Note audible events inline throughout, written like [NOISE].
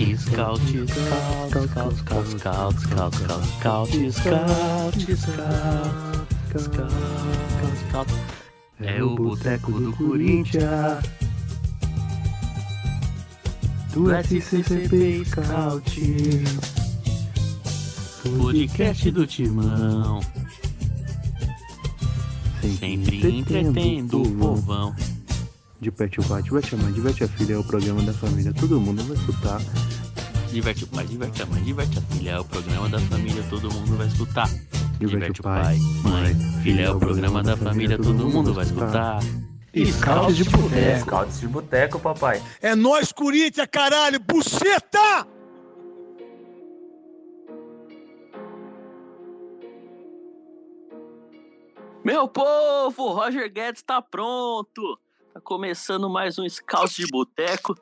Scout, scout, scout, scout, scout, scout, scout, scout, scout, scout, scout, scout. É o boteco do Corinthians. Do SCCP Scout. Podcast do Timão. Sempre entretendo o povão. Diverte o pai, diverte a mãe, diverte a filha, é o programa da família, todo mundo vai escutar. Diverte o pai, diverte a mãe, diverte a filha. É o programa da família, todo mundo vai escutar. Diverte o pai, mãe, filha. É o programa da família, todo mundo vai escutar. Scouts de boteco. Scouts de boteco, papai. É nós, Corinthians, caralho! Buceta! Meu povo, Roger Guedes tá pronto. Tá começando mais um Scout de Boteco.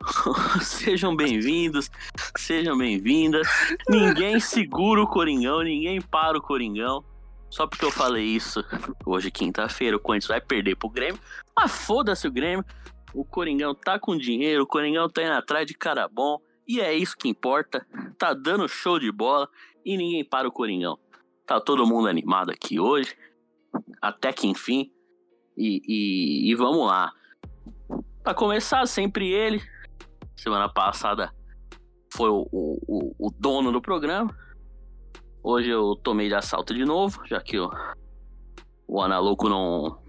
[LAUGHS] sejam bem-vindos, sejam bem-vindas. Ninguém segura o Coringão, ninguém para o Coringão. Só porque eu falei isso, hoje quinta-feira, o Corinthians vai perder pro Grêmio. Mas foda-se o Grêmio. O Coringão tá com dinheiro, o Coringão tá indo atrás de cara bom. E é isso que importa. Tá dando show de bola e ninguém para o Coringão. Tá todo mundo animado aqui hoje. Até que enfim. E, e, e vamos lá. Pra começar, sempre ele. Semana passada foi o, o, o dono do programa. Hoje eu tomei de assalto de novo, já que o, o Analuco não,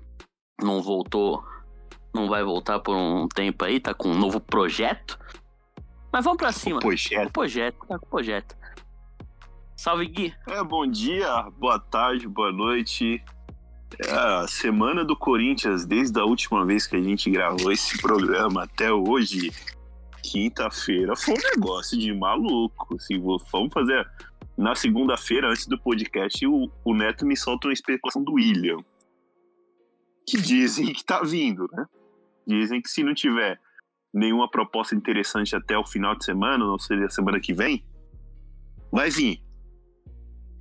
não voltou, não vai voltar por um tempo aí, tá com um novo projeto. Mas vamos pra cima. Projeto. O projeto, tá com o projeto. Salve Gui. É, bom dia, boa tarde, boa noite. É a semana do Corinthians, desde a última vez que a gente gravou esse programa até hoje, quinta-feira, foi um negócio de maluco. Assim, vamos fazer. Na segunda-feira, antes do podcast, o, o Neto me solta uma especulação do William. Que dizem que tá vindo, né? Dizem que se não tiver nenhuma proposta interessante até o final de semana, não seria semana que vem, vai vir.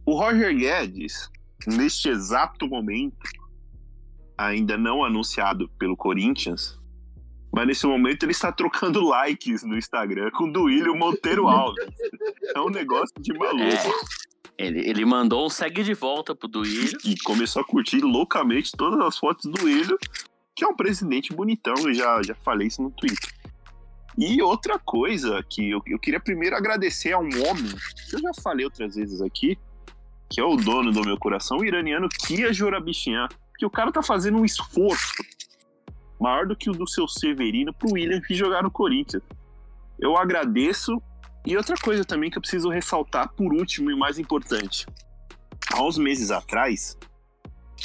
O Roger Guedes, neste exato momento, ainda não anunciado pelo Corinthians, mas nesse momento ele está trocando [LAUGHS] likes no Instagram com o Duílio Monteiro Alves. É um negócio de maluco. Ele, ele mandou um segue de volta pro Duílio. E começou a curtir loucamente todas as fotos do Duílio, que é um presidente bonitão, eu já, já falei isso no Twitter. E outra coisa que eu, eu queria primeiro agradecer a um homem, que eu já falei outras vezes aqui, que é o dono do meu coração, o iraniano Kia Jorabichinhan, que o cara tá fazendo um esforço maior do que o do seu Severino pro William vir jogar no Corinthians. Eu agradeço. E outra coisa também que eu preciso ressaltar por último e mais importante. Há uns meses atrás,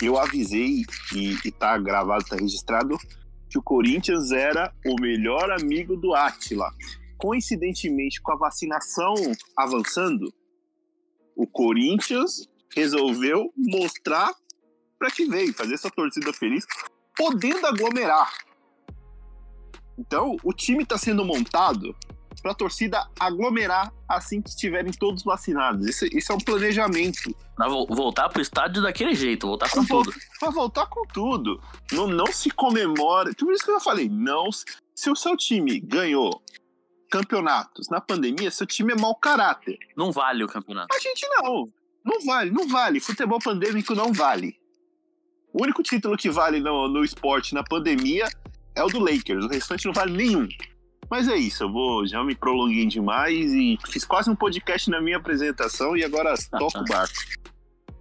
eu avisei, e, e tá gravado, tá registrado, que o Corinthians era o melhor amigo do Atila. Coincidentemente, com a vacinação avançando, o Corinthians resolveu mostrar para que veio, fazer essa torcida feliz, podendo aglomerar. Então, o time está sendo montado para a torcida aglomerar assim que estiverem todos vacinados. Esse, esse é um planejamento. Pra vo- voltar pro estádio daquele jeito, voltar com tudo. Para voltar com tudo. Não, não se comemora. Por isso que eu falei, não. Se o seu time ganhou campeonatos na pandemia, seu time é mau caráter. Não vale o campeonato. A gente não. Não vale, não vale. Futebol pandêmico não vale. O único título que vale no, no esporte na pandemia é o do Lakers. O restante não vale nenhum. Mas é isso, eu vou já me prolonguei demais e fiz quase um podcast na minha apresentação e agora toco o barco. [LAUGHS]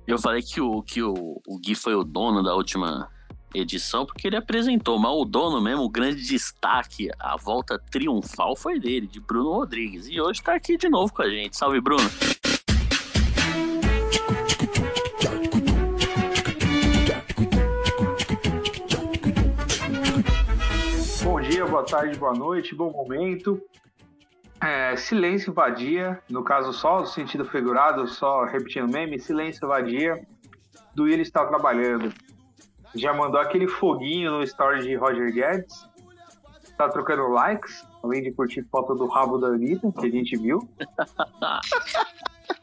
Eu falei que o, que o, o Gui foi o dono da última edição porque ele apresentou, mas o dono mesmo, o grande destaque, a volta triunfal foi dele, de Bruno Rodrigues. E hoje tá aqui de novo com a gente. Salve, Bruno. Bom dia, boa tarde, boa noite, bom momento. É, silêncio vadia, no caso só no sentido figurado, só repetindo o meme, silêncio vadia, do Will está trabalhando. Já mandou aquele foguinho no story de Roger Guedes, tá trocando likes, além de curtir foto do rabo da Anitta, que a gente viu.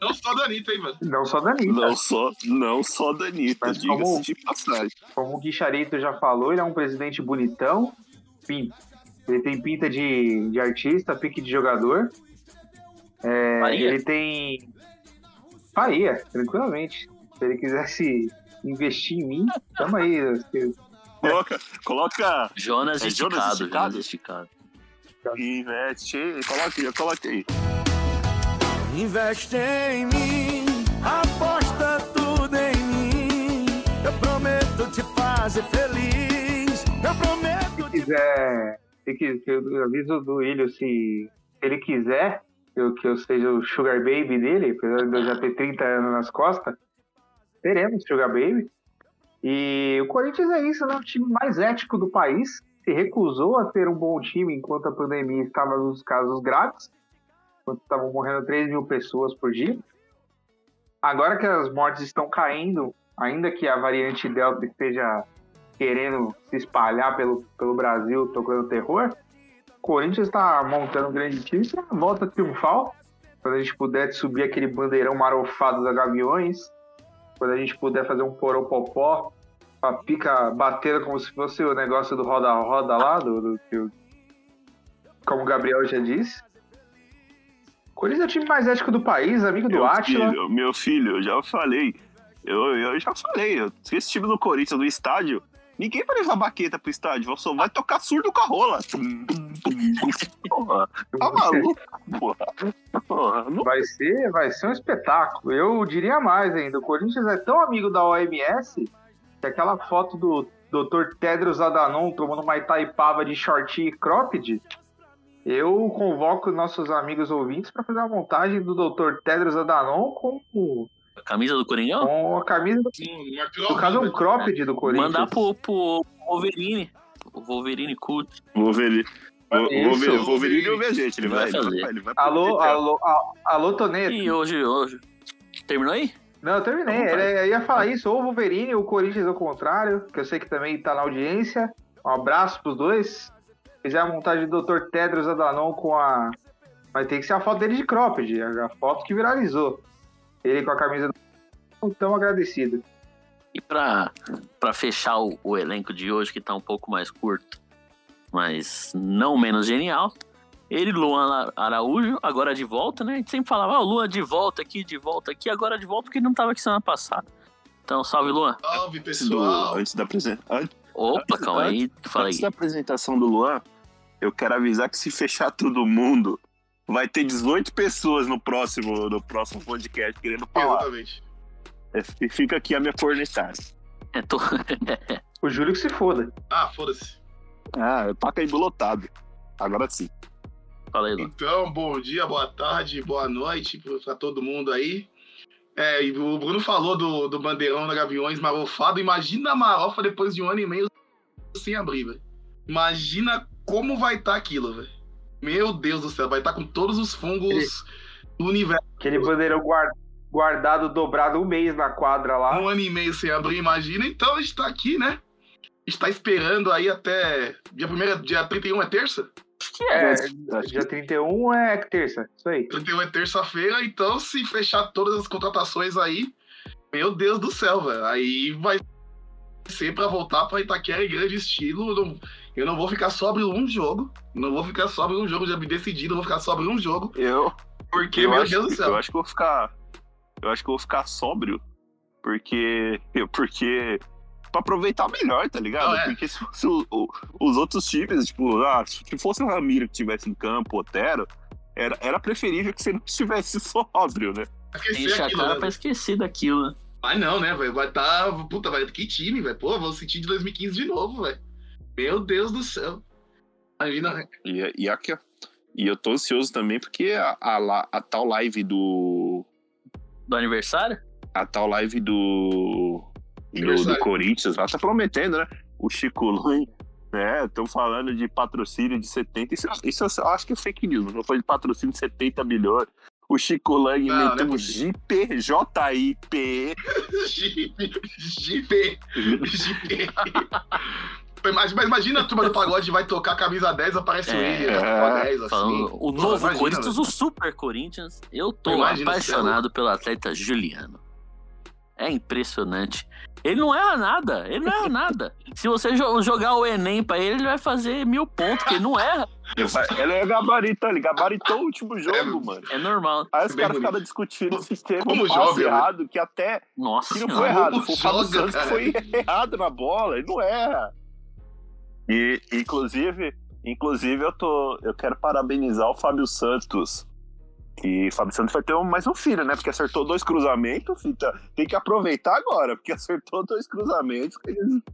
Não só da Anitta, hein, mano? Não só da Anitta. Não só, não só da Anitta, diga-se como- de passagem. Como o Guicharito já falou, ele é um presidente bonitão. Enfim, Ele tem pinta de, de artista, pique de jogador. É, ele tem. Faria, tranquilamente. Se ele quisesse investir em mim, tamo aí. eu- Coloca, coloca. Jonas É esticado, Jonas Jonas esticado? Investe. Coloca aí, coloca aí. Investe em mim, aposta tudo em mim. Eu prometo te fazer feliz. Eu prometo Se quiser. Se que eu aviso do Ilho se ele quiser que eu, que eu seja o Sugar Baby dele, apesar de eu já ter 30 anos nas costas, teremos Sugar Baby. E o Corinthians é isso, né? O time mais ético do país. Se recusou a ter um bom time enquanto a pandemia estava nos casos graves, enquanto estavam morrendo 3 mil pessoas por dia. Agora que as mortes estão caindo, ainda que a variante Delta esteja querendo se espalhar pelo, pelo Brasil, tocando terror, o Corinthians está montando um grande time para volta triunfal. Quando a gente puder subir aquele bandeirão marofado da Gaviões, quando a gente puder fazer um poropopó, a pica batendo como se fosse o negócio do roda-roda lá, do, do, como o Gabriel já disse. Corinthians é o time mais ético do país, amigo do Meu Átila. filho, meu filho, eu já falei. Eu, eu já falei. eu- Se esse time do Corinthians no estádio, ninguém vai levar baqueta pro estádio. Só vai tocar surdo com a rola. Porra, tá maluco, porra. Porra, não Vai ser, vai ser um espetáculo. Eu diria mais ainda. O Corinthians é tão amigo da OMS que aquela foto do Dr. Tedros Adhanom tomando uma Itaipava de shortinho e cropped, eu convoco nossos amigos ouvintes para fazer a montagem do Dr. Tedros Adhanom com, o- A camisa do Coringão? com a camisa do, no caso um cropped do Corinthians. Mandar pro, pro Wolverine. O Wolverine cult. Wolverine. Vou, Isso. vou ver, Wolverine eu vejo gente. Ele vai, Vai ele vai, ele vai Alô, alô, alô, alô Toneto. E hoje, hoje. Terminou aí? Não, eu terminei. Tá Ele- Eu ia falar isso, ou o Wolverine, ou o Corinthians ao contrário, que eu sei que também tá na audiência. Um abraço pros dois. Fizer a montagem do Dr. Tedros Adhanom com a. Mas tem que ser a foto dele de cropped, a a foto que viralizou. Ele com a camisa do. Tão agradecido. E pra, pra fechar o, o elenco de hoje, que tá um pouco mais curto, mas não menos genial, ele, Luan Ara- Araújo, agora de volta, né? A gente sempre falava, ó, Luan de volta aqui, de volta aqui, agora de volta porque ele não tava aqui semana passada. Então, salve, Luan. Salve, Antes, do, pessoal. antes, da apresen- antes, Opa, calma aí, fala aí. antes da apresentação do Luan, eu quero avisar que se fechar todo mundo, vai ter 18 pessoas no próximo, no próximo podcast querendo falar. Exatamente. É, Fica aqui a minha cornetada. É, tô... [LAUGHS] O Júlio que se foda. Ah, foda-se. Ah, Pacaembu lotado. Agora sim. fala aí, Luan. Então, bom dia, boa tarde, boa noite pra todo mundo aí. É, e o Bruno falou do, do bandeirão da Gaviões marofado. Imagina a marofa depois de um ano e meio sem abrir, velho. Imagina como vai estar aquilo, velho. Meu Deus do céu, vai estar com todos os fungos do universo. Aquele bandeirão guar- guardado, dobrado um mês na quadra lá. Um ano e meio sem abrir, imagina. Então a gente tá aqui, né? A gente tá esperando aí até. Dia, primeiro, dia 31 é terça? Acho que é. Acho Dia 31 é terça. Isso aí. 31 é terça-feira, então se fechar todas as contratações aí, meu Deus do céu, velho. Aí vai ser pra voltar pra Itaquera em grande estilo. Eu não, eu não vou ficar sobre um jogo. Não vou ficar sobre um jogo, já me decidi, não vou ficar sobre um jogo. Eu, Porque, eu, meu acho, Deus do eu céu. acho que eu vou ficar. Eu acho que eu vou ficar sóbrio. Porque. [LAUGHS] Porque. Pra aproveitar melhor, tá ligado? Não, é. Porque se fosse o- o- os outros times, tipo, ah, se fosse o Ramiro que tivesse em campo, o Otero, era, era preferível que você não estivesse [LAUGHS] sóbrio, né? Esquecer Enche a cara né? pra esquecer daquilo, né? Mas não, né, velho? Vai tá. Puta, vai. Que time, velho? Pô, vou sentir de 2015 de novo, velho. Meu Deus do céu. Imagina. E, e, aqui, ó. e eu tô ansioso também porque a, a, a tal live do. Do aniversário? A tal live do. Do, do. Corinthians lá tá prometendo, né? O Chico Lan, né? Estão falando de patrocínio de 70. Isso, isso eu acho que é fake news. Não foi de patrocínio de 70 milhões. O Chico Lang não é meteu um. JP, J-I-P. Jeep. Jeep. Mas, mas imagina a turma do pagode vai tocar camisa 10, aparece o É, ele, né? 10, assim. Falando, o novo imagina, Corinthians, velho. o Super Corinthians, eu tô Imagina, apaixonado pelo atleta Juliano. É impressionante. Ele não erra nada, ele não erra nada. Se você jo- jogar o Enem pra ele, ele vai fazer mil pontos, que ele não erra. Ele é gabarito, ele gabaritou o último jogo, mano. É normal. Aí os caras ficaram discutindo o sistema Como joga, né? errado, que até Nossa que não foi errado, Como foi o Fábio joga, Santos que foi errado na bola, ele não erra. E, inclusive, inclusive eu tô, eu quero parabenizar o Fábio Santos. Que Fábio Santos vai ter um- mais um filho, né? Porque acertou dois cruzamentos, tá- tem que aproveitar agora, porque [LAUGHS] acertou dois cruzamentos.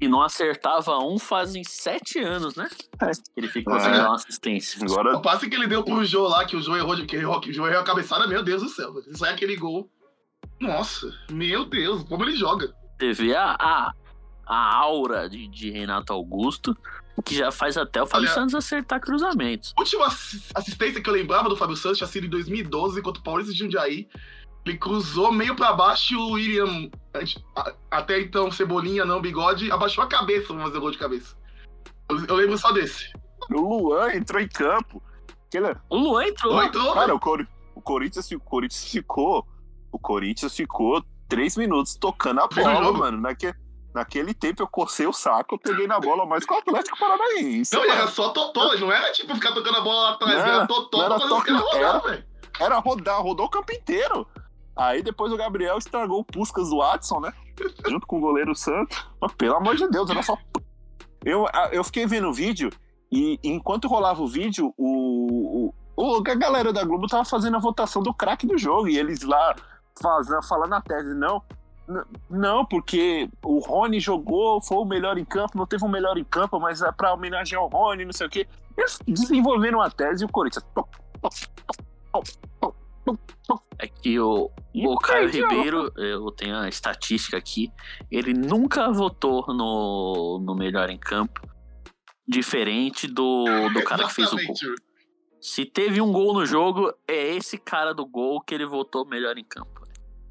E não acertava um fazem sete anos, né? É. Ele ficou É. sem dar uma assistência. Agora O passe que ele deu pro Jô lá, que o Jô errou, que, errou, que o Jô errou a cabeçada, meu Deus do céu. Isso é aquele gol. Nossa, meu Deus, como ele joga. Você vê a, a, a aura de, de Renato Augusto, que já faz até o Fábio Olha- Santos acertar cruzamentos. A última assi- assistência que eu lembrava do Fábio Santos tinha sido em 2012 contra o Paulista de Jundiaí. Ele cruzou meio pra baixo e o William, até então Cebolinha, não bigode, abaixou a cabeça pra fazer o gol de cabeça. Eu, eu lembro só desse. o Luan entrou em campo. Aquele, O Luan entrou. Não entrou, Cara, velho. o, Cor- o Corinthians, o Corinthians ficou. O Corinthians ficou três minutos tocando a bola, mano. Naque, naquele tempo eu cocei o saco, eu peguei na bola mais com o Atlético Paranaense. Não, era só totó, não era tipo ficar tocando a bola lá atrás, Não, era totó não era toque, rodar, era- velho. Era rodar, rodou o campo inteiro. Aí depois o Gabriel estragou o Puscas do Watson, né? [LAUGHS] Junto com o goleiro Santos. Mas, pelo amor de Deus, era só. Eu, eu fiquei vendo o vídeo e enquanto rolava o vídeo, o, o, o- a galera da Globo tava fazendo a votação do craque do jogo. E eles lá fazendo, falando a tese, não. Não, porque o Rony jogou, foi o melhor em campo, não teve um melhor em campo, mas é pra homenagear o Rony, não sei o quê. Eles desenvolveram uma tese e o Corinthians. É que o, o Caio. Ribeiro, eu tenho a estatística aqui, ele nunca votou no, no melhor em campo, diferente do, do cara que fez o gol. Se teve um gol no jogo, é esse cara do gol que ele votou melhor em campo.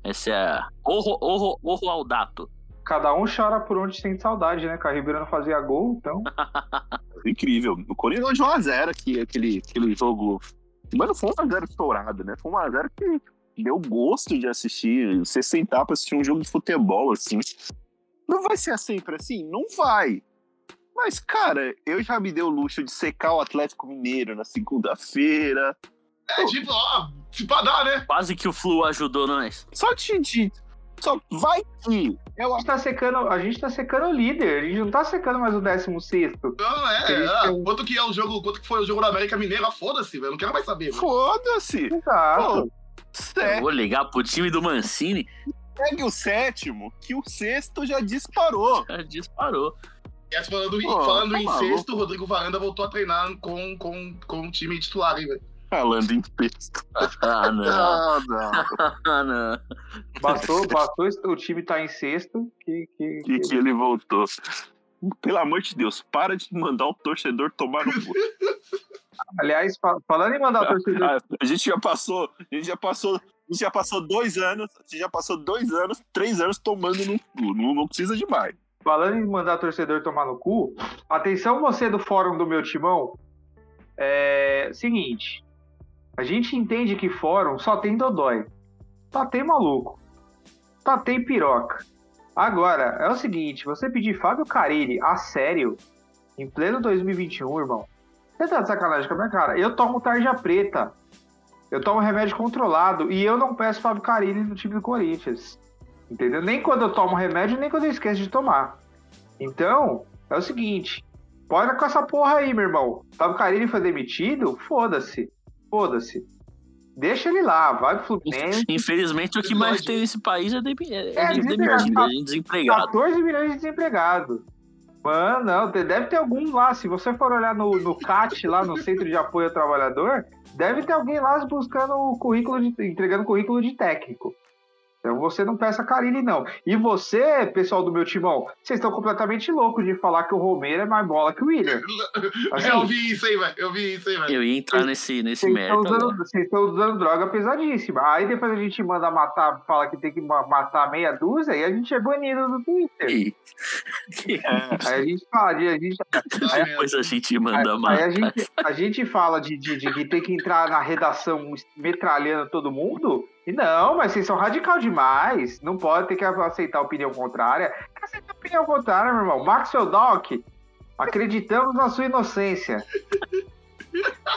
Essa é a. O, Ro- o, Ro- o Roaldato. Cada um chora por onde sente saudade, né? Que a Ribeiro não fazia gol, então. [LAUGHS] incrível. O Corinthians de 1x0 aqui, aquele, aquele jogo. Mas não foi um 1x0 estourado, né? Foi um 1x0 que deu gosto de assistir. Você sentar pra assistir um jogo de futebol, assim. Não vai ser sempre assim? Não vai. Mas, cara, eu já me dei o luxo de secar o Atlético Mineiro na segunda-feira. É tipo, ó, se pra dar, né? Quase que o Flu ajudou nós. Só te. te- só vai que. Eu A gente tá secando, a gente tá secando o líder, a gente não tá secando mais o 16. Não, é. Eles ah, têm- quanto que é o jogo, quanto que foi o jogo da América Mineira, foda-se, velho. Não quero mais saber. Foda-se. Exato. Pô, vou ligar pro time do Mancini. segue o sétimo, que o sexto já disparou. Já disparou. E falando, Pô, falando tá em maluco. sexto, o Rodrigo Varanda voltou a treinar com, com, com o time titular, hein, velho. Falando em sexto. [LAUGHS] Ah, não. [LAUGHS] Ah, não. Ah, não. Bastou, bastou o time tá em sexto que, que, E que ele voltou. Pelo amor de Deus, para de mandar o torcedor tomar no cu. [LAUGHS] Aliás, fa- falando em mandar o torcedor. A gente já passou, a gente já passou, a gente já passou dois anos, a gente já passou dois anos, três anos tomando no cu. Não, não precisa de mais. Falando em mandar torcedor tomar no cu, atenção você do fórum do meu timão. É seguinte, a gente entende que fórum só tem dodói. Só tem maluco. Só tem piroca. Agora, é o seguinte, você pedir Fábio Carilli a sério, em pleno 2021, irmão, você tá de sacanagem com a minha cara. Eu tomo tarja preta. Eu tomo remédio controlado e eu não peço Fábio Carilli no time do Corinthians. Entendeu? Nem quando eu tomo remédio, nem quando eu esqueço de tomar. Então, é o seguinte. Bora com essa porra aí, meu irmão. Fábio Carilli foi demitido? Foda-se. Foda-se. Deixa ele lá, vai pro Fluminense. Infelizmente, o que mais tem nesse país é, de, é, É, de gente desempregado. 14 milhões de desempregados. Mano, não, deve ter algum lá. Se você for olhar no, no CAT, lá no Centro de Apoio ao Trabalhador, deve ter alguém lá buscando o currículo de, entregando currículo de técnico. Então você não peça Carilli, não. E você, pessoal do meu timão, vocês estão completamente loucos de falar que o Romero é mais bola que o William. [LAUGHS] Assim, eu vi isso aí, velho. Eu vi isso aí, velho. Eu ia entrar nesse, nesse Vocês estão, mérito usando, agora. vocês estão usando droga pesadíssima. Aí depois a gente manda matar, fala que tem que ma- matar meia dúzia e a gente é banido do Twitter. E- Aí a gente fala, de- a gente, [LAUGHS] Ai, Depois a gente aí, manda aí mais. a gente, a gente fala de, de, de que tem que entrar na redação metralhando todo mundo Não, mas vocês são radical demais. Não pode ter que aceitar a opinião contrária. Aceita a opinião contrária, meu irmão. Maxwell Doc, acreditamos na sua inocência. [LAUGHS]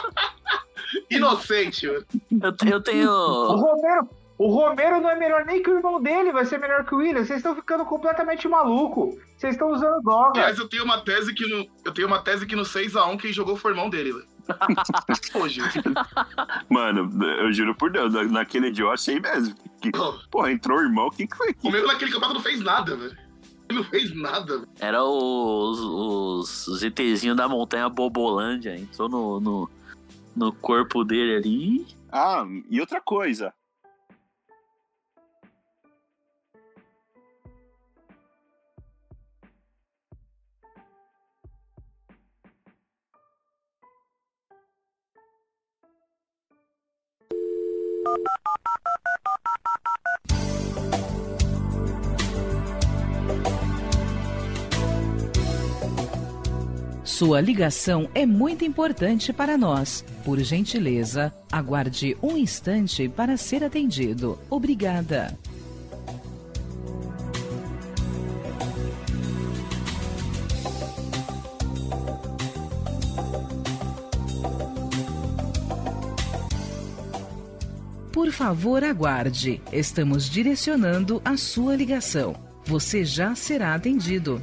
Inocente, mano. Eu, eu O tenho. Romero, o Romero não é melhor nem que o irmão dele, vai ser melhor que o William. Vocês estão ficando completamente maluco. Vocês estão usando droga. Aliás, eu tenho uma tese que no. Eu tenho uma tese que no 6x1 quem jogou foi o irmão dele, velho. Mano, eu juro por Deus, na- naquele dia eu achei mesmo. Que, pô, entrou o irmão, o que, que foi O meu naquele campeonato não fez nada, velho. Ele não fez nada, velho. Era os, os, os ETzinhos da montanha Bobolândia. Entrou no, no, no corpo dele ali. Ah, e outra coisa. Sua ligação é muito importante para nós. Por gentileza, aguarde um instante para ser atendido. Obrigada. Por favor, aguarde. Estamos direcionando a sua ligação. Você já será atendido.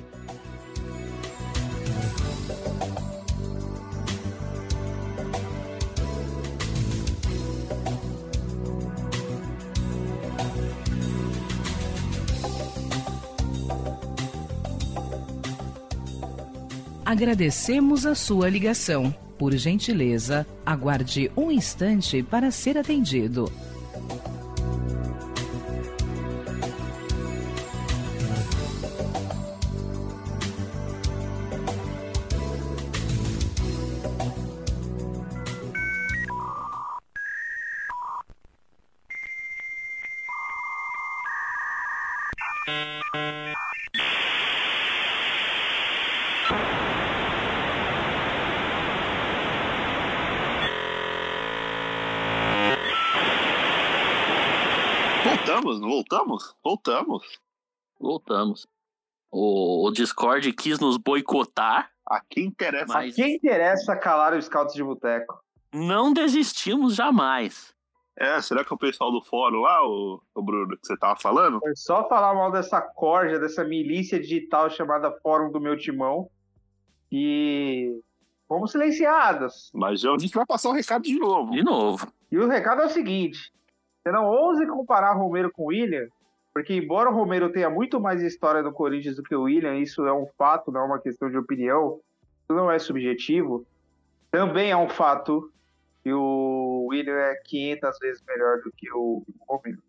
Agradecemos a sua ligação. Por gentileza, aguarde um instante para ser atendido. Voltamos, não voltamos? Voltamos. Voltamos. O, o Discord quis nos boicotar, A quem interessa. mas Quem interessa calar os scouts de boteco? não desistimos jamais. É, será que é o pessoal do fórum lá, o, o Bruno, que você tava falando? Foi só falar mal dessa corja, dessa milícia digital chamada Fórum do Meu Timão. E fomos silenciados. Mas já- a gente vai passar o recado de novo. De novo. E o recado é o seguinte: você não ouse comparar Romero com William, porque embora o Romero tenha muito mais história no Corinthians do que o William, isso é um fato, não é uma questão de opinião, isso não é subjetivo. Também é um fato que o William é 500 vezes melhor do que o Romero.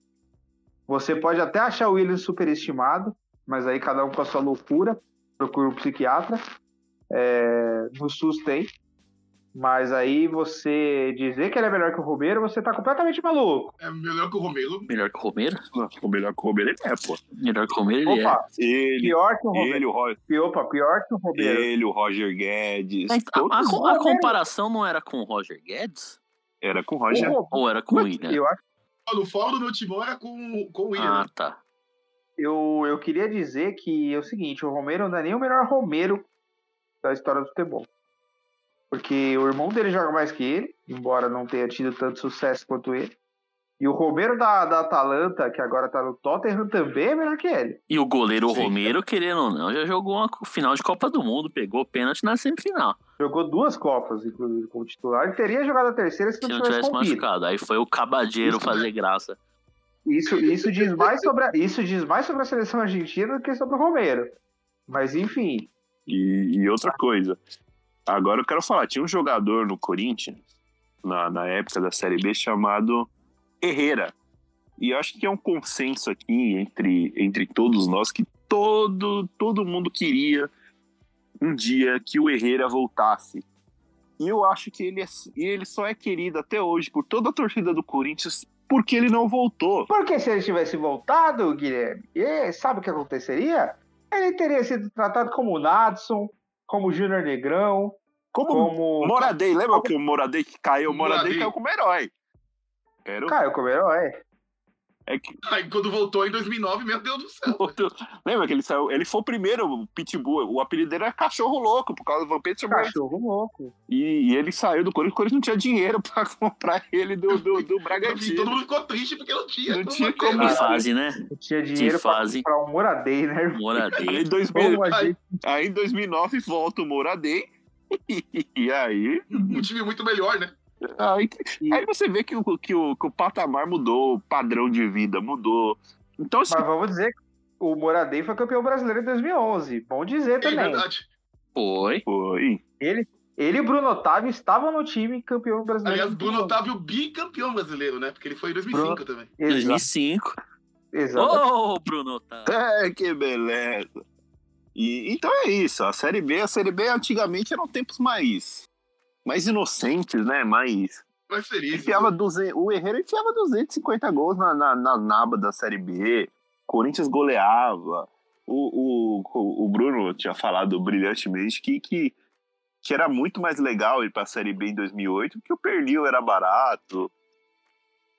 Você pode até achar o William superestimado, mas aí cada um com a sua loucura, procura um psiquiatra. É, no SUS tem. Mas aí você dizer que ele é melhor que o Romero, você tá completamente maluco. É melhor que o Romelo. Melhor que o Romero? Não, O melhor que o Romero ele é, pô. Melhor que o Romero ele é. Opa, Ele, pior que o Romero. ele, o, Ro- Opa, pior que o Romero. ele, o Roger Guedes. Mas a, a- a comparação não era com o Roger Guedes? Era com o O Roger. Ro- Ou era com o William? Eu, acho- No fórum do meu timão era com, com o William. Ah, tá. eu, eu queria dizer que é o seguinte, o Romero não é nem o melhor Romero da história do futebol. Porque o irmão dele joga mais que ele, embora não tenha tido tanto sucesso quanto ele. E o Romero da, da Atalanta, que agora tá no Tottenham, também é melhor que ele. E o goleiro Sim. Romero, querendo ou não, já jogou uma final de Copa do Mundo, pegou pênalti na semifinal. Jogou duas Copas, inclusive, como titular. E teria jogado a terceira se Se não não tivesse tivesse machucado. Aí foi o cabadeiro Isso. fazer graça. Isso, isso, diz mais sobre a, isso diz mais sobre a seleção argentina do que sobre o Romero. Mas enfim, E, e outra coisa. Agora eu quero falar, tinha um jogador no Corinthians, na, na época da Série B, chamado Herrera. E eu acho que é um consenso aqui entre, entre todos nós que todo, todo mundo queria um dia que o Herrera voltasse. E eu acho que ele, é, ele só é querido até hoje por toda a torcida do Corinthians porque ele não voltou. porque se ele tivesse voltado, Guilherme, sabe o que aconteceria? Ele teria sido tratado como o Nadson, como o Júnior Negrão, Como como Moradei, lembra que o Moradei que caiu? O Moradei Moradei. caiu como herói. Era o Caio como herói. É que Aí quando voltou em 2009, meu Deus do céu. Lembra que ele saiu? Ele foi o primeiro, o Pitbull. O apelido dele era Cachorro Louco, por causa do Vampeta Cachorro louco. E, e ele saiu do Corinthians, o Corinthians não tinha dinheiro [LAUGHS] pra comprar ele do, do, do Bragantino. todo mundo ficou triste porque não tinha Não como tinha como Que fase, né? Não tinha dinheiro pra fase. comprar um Moradei, né? irmão? Aí, em 2000, Como a gente- aí em 2009 volta o Moradei. [LAUGHS] E aí, Um time muito melhor, né? aí, aí você vê que o, que, o, que o patamar mudou, o padrão de vida mudou. Então, assim, Mas vamos dizer que o Moradei foi campeão brasileiro em 2011. Bom dizer É também. verdade. Foi. foi. Ele, ele e Bruno Otávio estavam no time campeão brasileiro. Aliás, Bruno 2011. Otávio bicampeão brasileiro, né? Porque ele foi em 2005 também. Exato. 2005. exato. Ô, Bruno Otávio. [LAUGHS] É, que beleza. E, então é isso, a Série B, a Série B antigamente eram tempos mais, mais inocentes, né? Mais. Mas feliz. Enfiava 200, o Herrera enfiava 250 gols na, na, na naba da Série B. Corinthians goleava. O, o, o Bruno tinha falado brilhantemente que, que, que era muito mais legal ir pra Série B em 2008, porque o pernil era barato.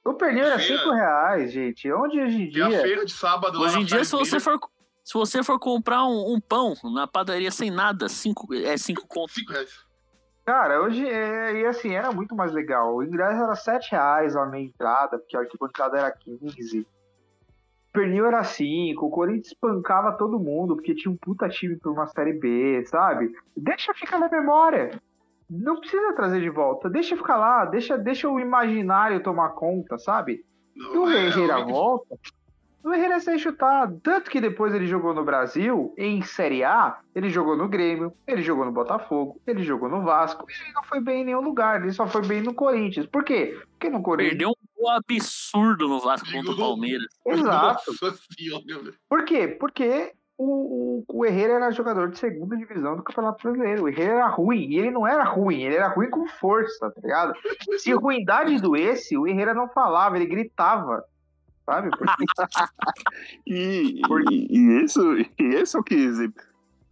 O pernil era Feira. 5 reais, gente. Onde hoje em E a dia. feira de sábado Hoje em dia, se você for, se você for comprar um, um pão na padaria sem nada, cinco, é cinco contos. 5 reais. Cara, hoje é, e assim, era muito mais legal. O ingresso era 7 reais a meia entrada, porque a arquibancada era 15. O pernil era 5, o Corinthians espancava todo mundo, porque tinha um puta time pra uma série B, sabe? Deixa ficar na memória. Não precisa trazer de volta. Deixa ficar lá, deixa, deixa o imaginário tomar conta, sabe? E o Não, é, Herrera o- volta. O Herrera é sem chutar. Tanto que depois ele jogou no Brasil, em Série A, ele jogou no Grêmio, ele jogou no Botafogo, ele jogou no Vasco. Ele não foi bem em nenhum lugar, ele só foi bem no Corinthians. Por quê? Porque no Corinthians. Perdeu um gol absurdo no Vasco contra o Palmeiras. Exato. Por quê? Porque o, o, o Herrera era jogador de segunda divisão do Campeonato Brasileiro. O Herrera era ruim. E ele não era ruim, ele era ruim com força, tá ligado? [LAUGHS] Se ruindade doesse, o Herrera não falava, ele gritava. Sabe? [LAUGHS] Porque [LAUGHS] E, e, e isso, e esse é o que.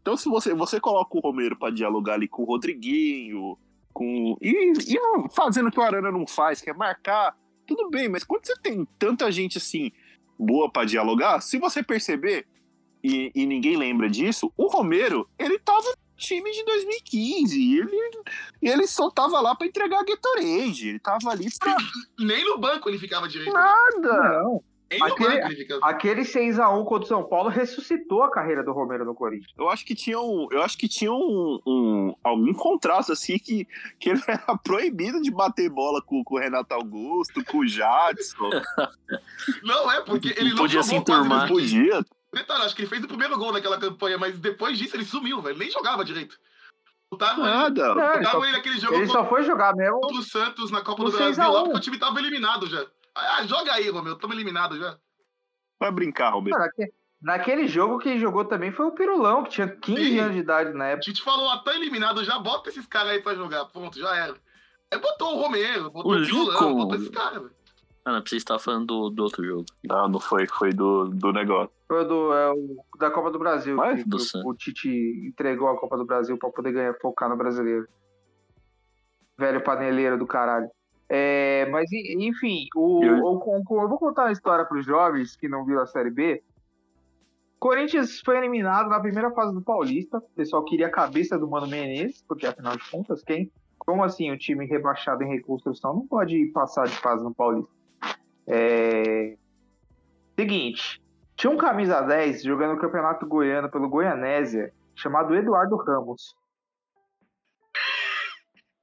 Então, se você, você coloca o Romero pra dialogar ali com o Rodriguinho, com. E, e fazendo o que o Arana não faz, que é marcar, tudo bem, mas quando você tem tanta gente assim, boa pra dialogar, se você perceber, e, e ninguém lembra disso, o Romero, ele tava no time de 2015, e ele, ele só tava lá pra entregar a Gatorade, ele tava ali pra Nem no banco ele ficava direito. nada. não. Aquele- ele. Aquele 6x1 contra o São Paulo ressuscitou a carreira do Romero no Corinthians. Eu acho que tinha um, eu acho que tinha um, um- algum contrato assim que, que ele [LAUGHS] era proibido de bater bola com, com o Renato Augusto, com o Jadson. [LAUGHS] Não, é porque ele Não não podia jogou se enturmar. depois. Podia. Detalhe, acho que ele fez o primeiro gol naquela campanha, mas depois disso ele sumiu, velho. Nem jogava direito. Botaram ele, Nada. Não, ele, botaram só, ele naquele jogo ele contra só foi jogar mesmo. o Santos na Copa do Brasil 6 a 1. lá, porque o time tava eliminado já. Ah, joga aí, Romeu, estamos eliminados já. Vai brincar, naque- Naquele jogo quem jogou também foi o Pirulão, que tinha 15 Sim. anos de idade na A época. gente falou, ah, tá eliminado já, bota esses caras aí pra jogar. Pronto, já era. Aí botou o Romero, botou O o, Lincoln. botou esse cara, velho. Ah, não, você estar falando do, do outro jogo. Não, não foi, foi do, do negócio. Foi do, é, o- da Copa do Brasil. Mas que, do o, o Tite entregou a Copa do Brasil pra poder ganhar, focar no brasileiro. Velho paneleiro do caralho. É, mas enfim, o, Eu- o- o- eu vou contar uma história pros jovens que não viram a Série B. Corinthians foi eliminado na primeira fase do Paulista. O pessoal queria a cabeça do Mano Menezes, porque afinal de contas, quem? Como assim, o time rebaixado em reconstrução não pode passar de fase no Paulista? É... Seguinte, tinha um camisa 10 jogando no Campeonato Goiano pelo Goianésia, chamado Eduardo Ramos.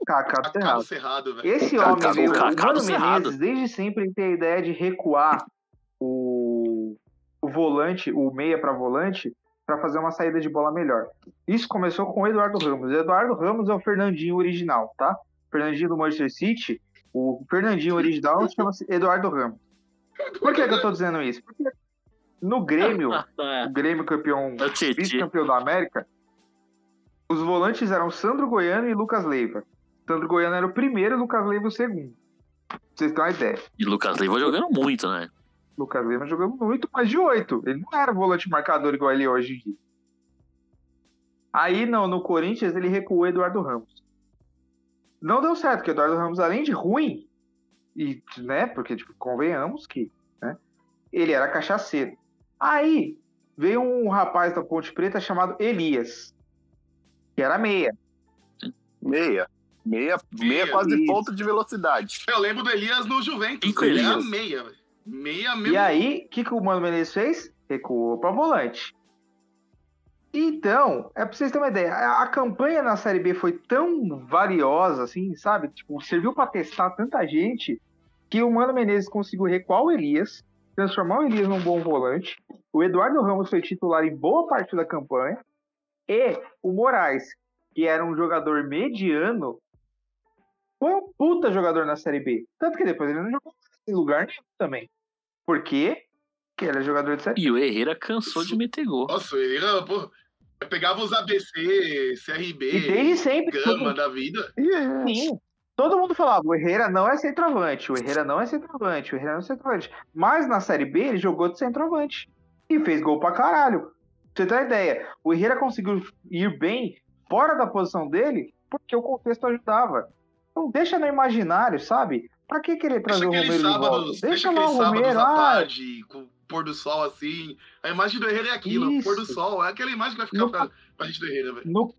Cacá, tá Cacado errado. cerrado, velho. Esse Cacado- homem veio, o Mano Cerrado. Menezes, desde sempre ele tem a ideia de recuar o, o volante, o meia para volante, para fazer uma saída de bola melhor. Isso começou com o Eduardo Ramos. O Eduardo Ramos é o Fernandinho original, tá? Fernandinho do Manchester City, o Fernandinho original chama-se Eduardo Ramos. Por que, que eu tô dizendo isso? Porque no Grêmio, [LAUGHS] É, o Grêmio campeão, é o vice-campeão da América, os volantes eram Sandro Goiano e Lucas Leiva. Sandro Goiano era o primeiro e Lucas Leiva o segundo. Pra vocês terem uma ideia. E Lucas Leiva jogando muito, né? Lucas Leiva jogando muito mais de oito. Ele não era volante marcador igual ele é hoje em dia. Aí não, no Corinthians ele recuou o Eduardo Ramos. Não deu certo, porque o Eduardo Ramos, além de ruim, e, né, porque, tipo, convenhamos que, né, ele era cachaceiro. Aí veio um rapaz da Ponte Preta chamado Elias, que era meia. Meia. Meia, meia Meia, quase isso. ponto de velocidade. Eu lembro do Elias no Juventus. Cinco ele era Elias. meia, velho. Meia mesmo. E aí, o que, que o Mano Menezes fez? Recuou para volante. Então, é pra vocês terem uma ideia, a, a campanha na Série B foi tão valiosa, assim, sabe? Tipo, serviu para testar tanta gente que o Mano Menezes conseguiu recuar o Elias, transformar o Elias num bom volante. O Eduardo Ramos foi titular em boa parte da campanha. E o Moraes, que era um jogador mediano, foi um puta jogador na Série B. Tanto que depois ele não jogou em lugar nenhum também. Por quê? Porque ele é jogador de Série E o Herrera cansou de meter gol. Nossa, ele era, pô. Pegava os ABC, CRB, E desde sempre. Gama todo, da vida. sim, todo mundo falava, o Herrera não é centroavante, o Herrera não é centroavante, o Herrera não é centroavante. Mas na Série B ele jogou de centroavante. E fez gol pra caralho. Pra você ter uma ideia, o Herrera conseguiu ir bem fora da posição dele porque o contexto ajudava. Então deixa no imaginário, sabe? Pra que querer trazer Deixa o Romero de volta? sábados, Deixa deixa lá o Romero. à Ah, tarde, com o pôr do sol assim. A imagem do Herrera é aquilo, o pôr do Isso. sol. É aquela imagem que vai ficar No- pra, pra gente do Herrera, velho. No,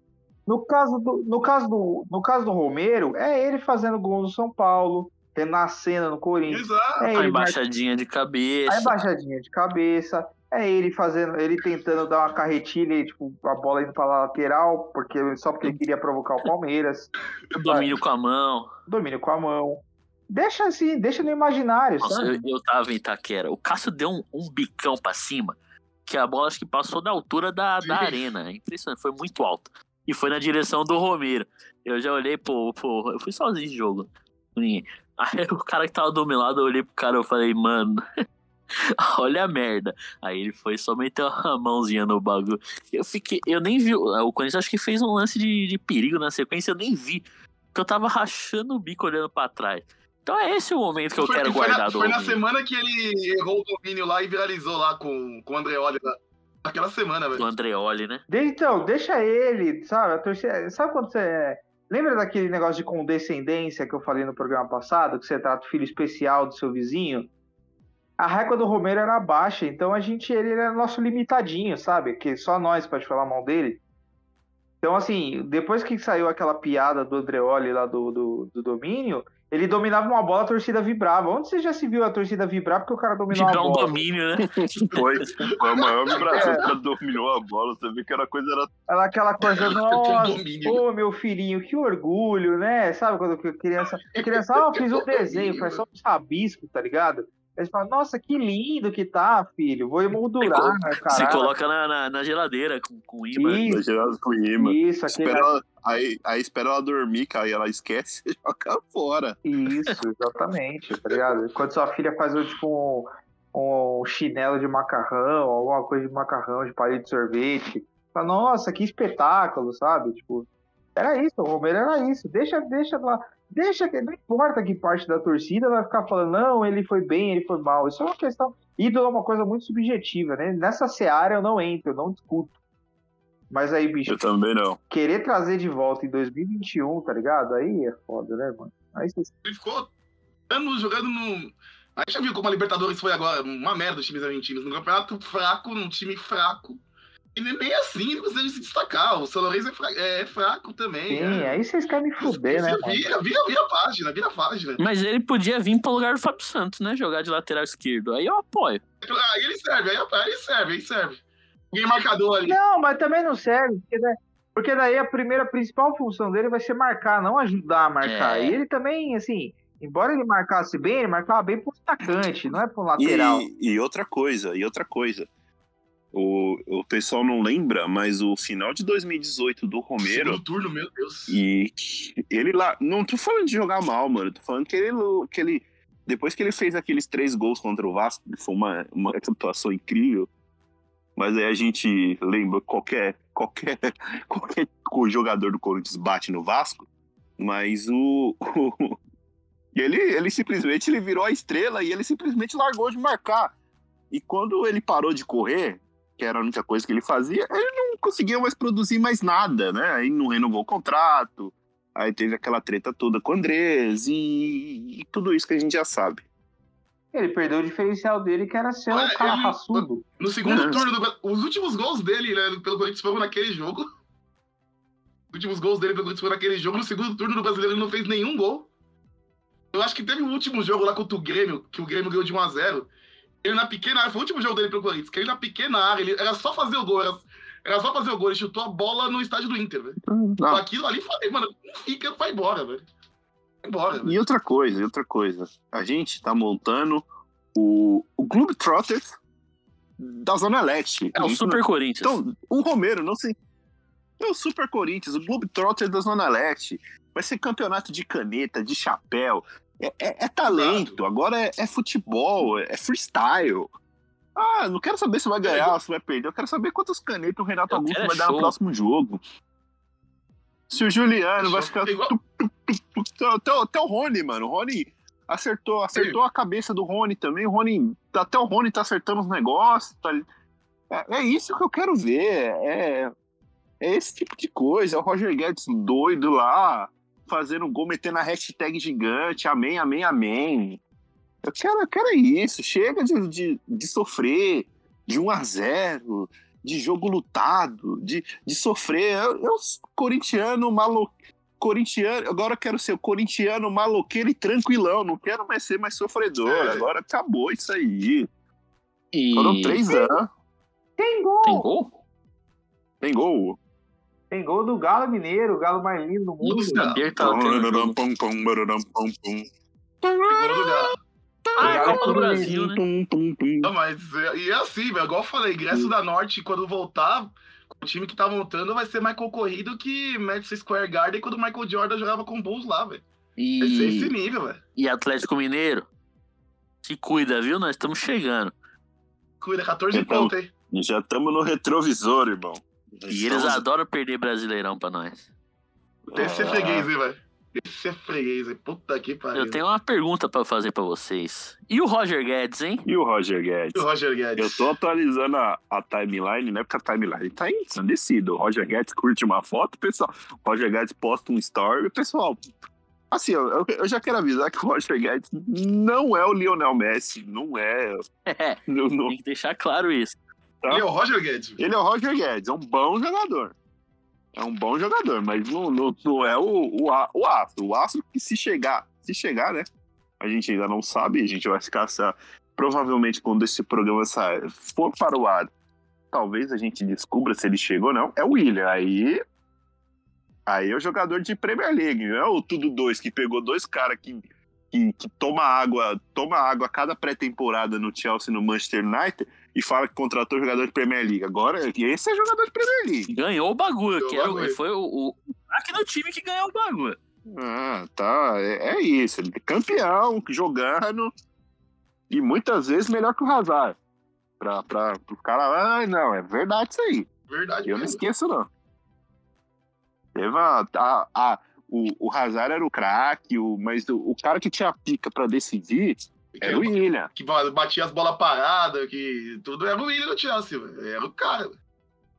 no, caso do, no, caso do, no caso do Romero, é ele fazendo gol no São Paulo, renascendo no Corinthians. Exato. É A ele mar- embaixadinha de a cabeça. embaixadinha de cabeça. É ele fazendo, ele tentando dar uma carretilha e tipo, a bola indo pra lateral, porque, só porque ele queria provocar o Palmeiras. [LAUGHS] Domínio com a mão. Domínio com a mão. Deixa assim, deixa no imaginário, Nossa, sabe? eu, eu tava em Itaquera. O Cássio deu um, um bicão pra cima, que a bola acho que passou da altura da, da arena. É impressionante, foi muito alto. E foi na direção do Romero. Eu já olhei, pô, pô, eu fui sozinho de jogo. Aí o cara que tava do meu lado, eu olhei pro cara e falei, mano, [LAUGHS] olha a merda. Aí ele foi só meteu a mãozinha no bagulho. Eu fiquei, eu nem vi. O Corinthians acho que fez um lance de, de perigo na sequência, eu nem vi. Porque eu tava rachando o bico olhando pra trás. Então é esse o momento que eu Foi- quero foi guardar na, Foi na semana que ele errou o domínio lá e viralizou lá com, com o Andreoli. lá. Aquela semana, do velho. Andreoli, né? De- Então, deixa ele, sabe? A torcida, sabe quando você. Lembra daquele negócio de condescendência que eu falei no programa passado, que você trata o filho especial do seu vizinho? A régua do Romero era baixa, então a gente, ele era nosso limitadinho, sabe? Que só nós pode falar mal dele. Então, assim, depois que saiu aquela piada do Andreoli lá do, do, do domínio, ele dominava uma bola, a torcida vibrava. Onde você já se viu a torcida vibrar porque o cara dominou Vibrar a um bola? domínio, né? [LAUGHS] Foi, foi a maior vibração [LAUGHS] É. que ela dominou a bola. Você vê que era coisa era Ela, aquela coisa, [LAUGHS] nossa, ô meu filhinho, que orgulho, né? Sabe quando que criança. Criança, ah, eu fiz um desenho, faz só um rabisco, tá ligado? Eles falam, nossa, que lindo que tá, filho. Vou emoldurar, né, [LAUGHS] Se cara. coloca na, na, na geladeira com, com imã. Isso, exagerado com imã. isso, aquele, Espera ela, aí, aí espera ela dormir, cara, e ela esquece e [LAUGHS] joga fora. Isso, exatamente, tá ligado? Quando sua filha faz tipo um, um chinelo de macarrão, alguma coisa de macarrão, de palito de sorvete, fala, nossa, que espetáculo, sabe? Tipo, era isso, o Romero era isso. Deixa, deixa lá. Deixa que não importa que parte da torcida vai ficar falando, não, ele foi bem, ele foi mal. Isso é uma questão. Ídolo é uma coisa muito subjetiva, né? Nessa seara eu não entro, eu não discuto. Mas aí, bicho, Eu também não. querer trazer de volta em 2021, tá ligado? Aí é foda, né, mano? Aí você Ele ficou anos jogando no. A gente já viu como a Libertadores foi agora uma merda os times argentinos. No campeonato fraco, num time fraco. E nem assim ele consegue se destacar. O São Lourenço é, fra- é fraco também. Sim, é. aí vocês querem me fuder, né, vira, vira, vira a página, vira a página. Mas ele podia vir pro lugar do Fábio Santos, né? Jogar de lateral esquerdo. Aí eu apoio. Aí ele serve, aí aí ele serve, aí serve. Alguém marcador ali. Não, mas também não serve, porque, da- porque daí a primeira, a principal função dele vai ser marcar, não ajudar a marcar. É. E ele também, assim, embora ele marcasse bem, ele marcava bem pro atacante, não é pro lateral. E, e outra coisa, e outra coisa. O, o pessoal não lembra, mas o final de 2018 do Romero. Segundo turno, meu Deus. E ele lá. Não tô falando de jogar mal, mano. Tô falando que ele. Que ele depois que ele fez aqueles três gols contra o Vasco, que foi uma, uma [LAUGHS] atuação incrível. Mas aí a gente lembra qualquer, qualquer, [LAUGHS] qualquer jogador do Corinthians bate no Vasco. Mas o. o e [LAUGHS] ele, ele simplesmente ele virou a estrela e ele simplesmente largou de marcar. E quando ele parou de correr, que era a única coisa que ele fazia, ele não conseguia mais produzir mais nada, né? Aí não renovou o contrato, aí teve aquela treta toda com o Andrés e, e tudo isso que a gente já sabe. Ele perdeu o diferencial dele, que era ser um Ué, cara raçudo. No segundo Uhum. turno, do... os últimos gols dele né, pelo Corinthians foram naquele jogo. Os últimos gols dele pelo Corinthians foram naquele jogo. No segundo turno do brasileiro, ele não fez nenhum gol. Eu acho que teve o último jogo lá contra o Grêmio, que o Grêmio ganhou de 1x0. Ele na pequena área, foi o último jogo dele pelo Corinthians, que ele na pequena área, ele, era só fazer o gol, era, era só fazer o gol. Ele chutou a bola no estádio do Inter, velho. Não, Aquilo ali, falei, mano, não fica, vai embora, velho. Vai embora, velho. E outra coisa, e outra coisa. A gente tá montando o, o Clube Trotters da Zona Leste. É o Super Corinthians. Então, o Romero, não sei. É o Super Corinthians, o Globe Trotter da Zona Leste. Vai ser campeonato de caneta, de chapéu. É, é- é talento, agora é, é futebol, é freestyle. Ah, não quero saber se vai ganhar, se vai perder. Eu quero saber quantas canetas o Renato Eu Augusto vai é dar no próximo jogo. Se o Juliano vai ficar. Igual- tu- tu- tu- tu- Até, o- até o Rony, mano. O Rony acertou, acertou a cabeça do Rony também. O Rony. Até o Rony tá acertando os negócios. tá- é, é isso que eu quero ver. É, é esse tipo de coisa. É o Roger Guedes doido lá, fazendo gol, metendo a hashtag gigante. Amém, amém, amém. Eu quero, eu quero é isso. Chega de, de, de sofrer de 1 a 0 de jogo lutado, de, de sofrer. Eu, eu sou corintiano maluco. Corintiano, agora eu quero ser o corintiano maloqueiro e tranquilão, não quero mais ser mais sofredor. É. Agora acabou isso aí. E... Foram três anos. Tem gol! Tem gol? Tem gol. Tem gol do Galo Mineiro, o Galo mais lindo do mundo. Nossa. Saber tá. Pum. Gol do Galo. Ah, é a Galo Copa do tudo Brasil, né? Não, mas é, e é assim, velho. Igual eu falei, ingresso da Norte, quando voltar, o time que tá montando vai ser mais concorrido que Madison Square Garden quando o Michael Jordan jogava com o Bulls lá, velho. Vai ser esse E, nível, velho. e Atlético Mineiro? Se cuida, viu? Nós estamos chegando. Cuida, 14 Então, pontos, hein? Já estamos no retrovisor, irmão. E eles Estamos- adoram perder Brasileirão pra nós. Esse é Ah. freguês, hein, velho. Esse é freguês, hein. Puta que pariu. Eu tenho uma pergunta pra fazer pra vocês. E o Roger Guedes, hein? E o Roger O Guedes? Roger Guedes. Eu tô atualizando a, a timeline, né? Porque a timeline tá ensandecida. O Roger Guedes curte uma foto, pessoal. O Roger Guedes posta um story, pessoal. Assim, eu, eu já quero avisar que o Roger Guedes não é o Lionel Messi. Não é. É, [LAUGHS] Não, não- tem que deixar claro isso. Ele é o Roger Guedes. Ele é o Roger Guedes, é um bom jogador. É um bom jogador, mas não, não, não é o, o, o astro. O astro que se chegar, se chegar, né? A gente ainda não sabe, a gente vai ficar. Provavelmente, quando esse programa sair, for para o ar, talvez a gente descubra se ele chegou ou não. É o William. Aí. Aí é o jogador de Premier League, não é o Tudo Dois que pegou dois caras que, que, que toma água, toma água a cada pré-temporada no Chelsea no Manchester United e fala que contratou jogador de Premier League. Agora, esse é jogador de Premier League. Ganhou o bagulho, Ganhou que o era, o- bagulho. foi o, o aqui no time que ganhou o bagulho. Ah, tá. É, é isso. Ele é campeão, jogando. E muitas vezes melhor que o Hazard. Pra, pra, pro cara, ah, não, é verdade isso aí. Verdade Eu não mesmo. esqueço, não. Teve a, a, a- o, o Hazard era o craque, o, mas o, o cara que tinha a pica pra decidir era o William. Que batia as bolas paradas, que tudo era o William no Chelsea, velho. Era o cara.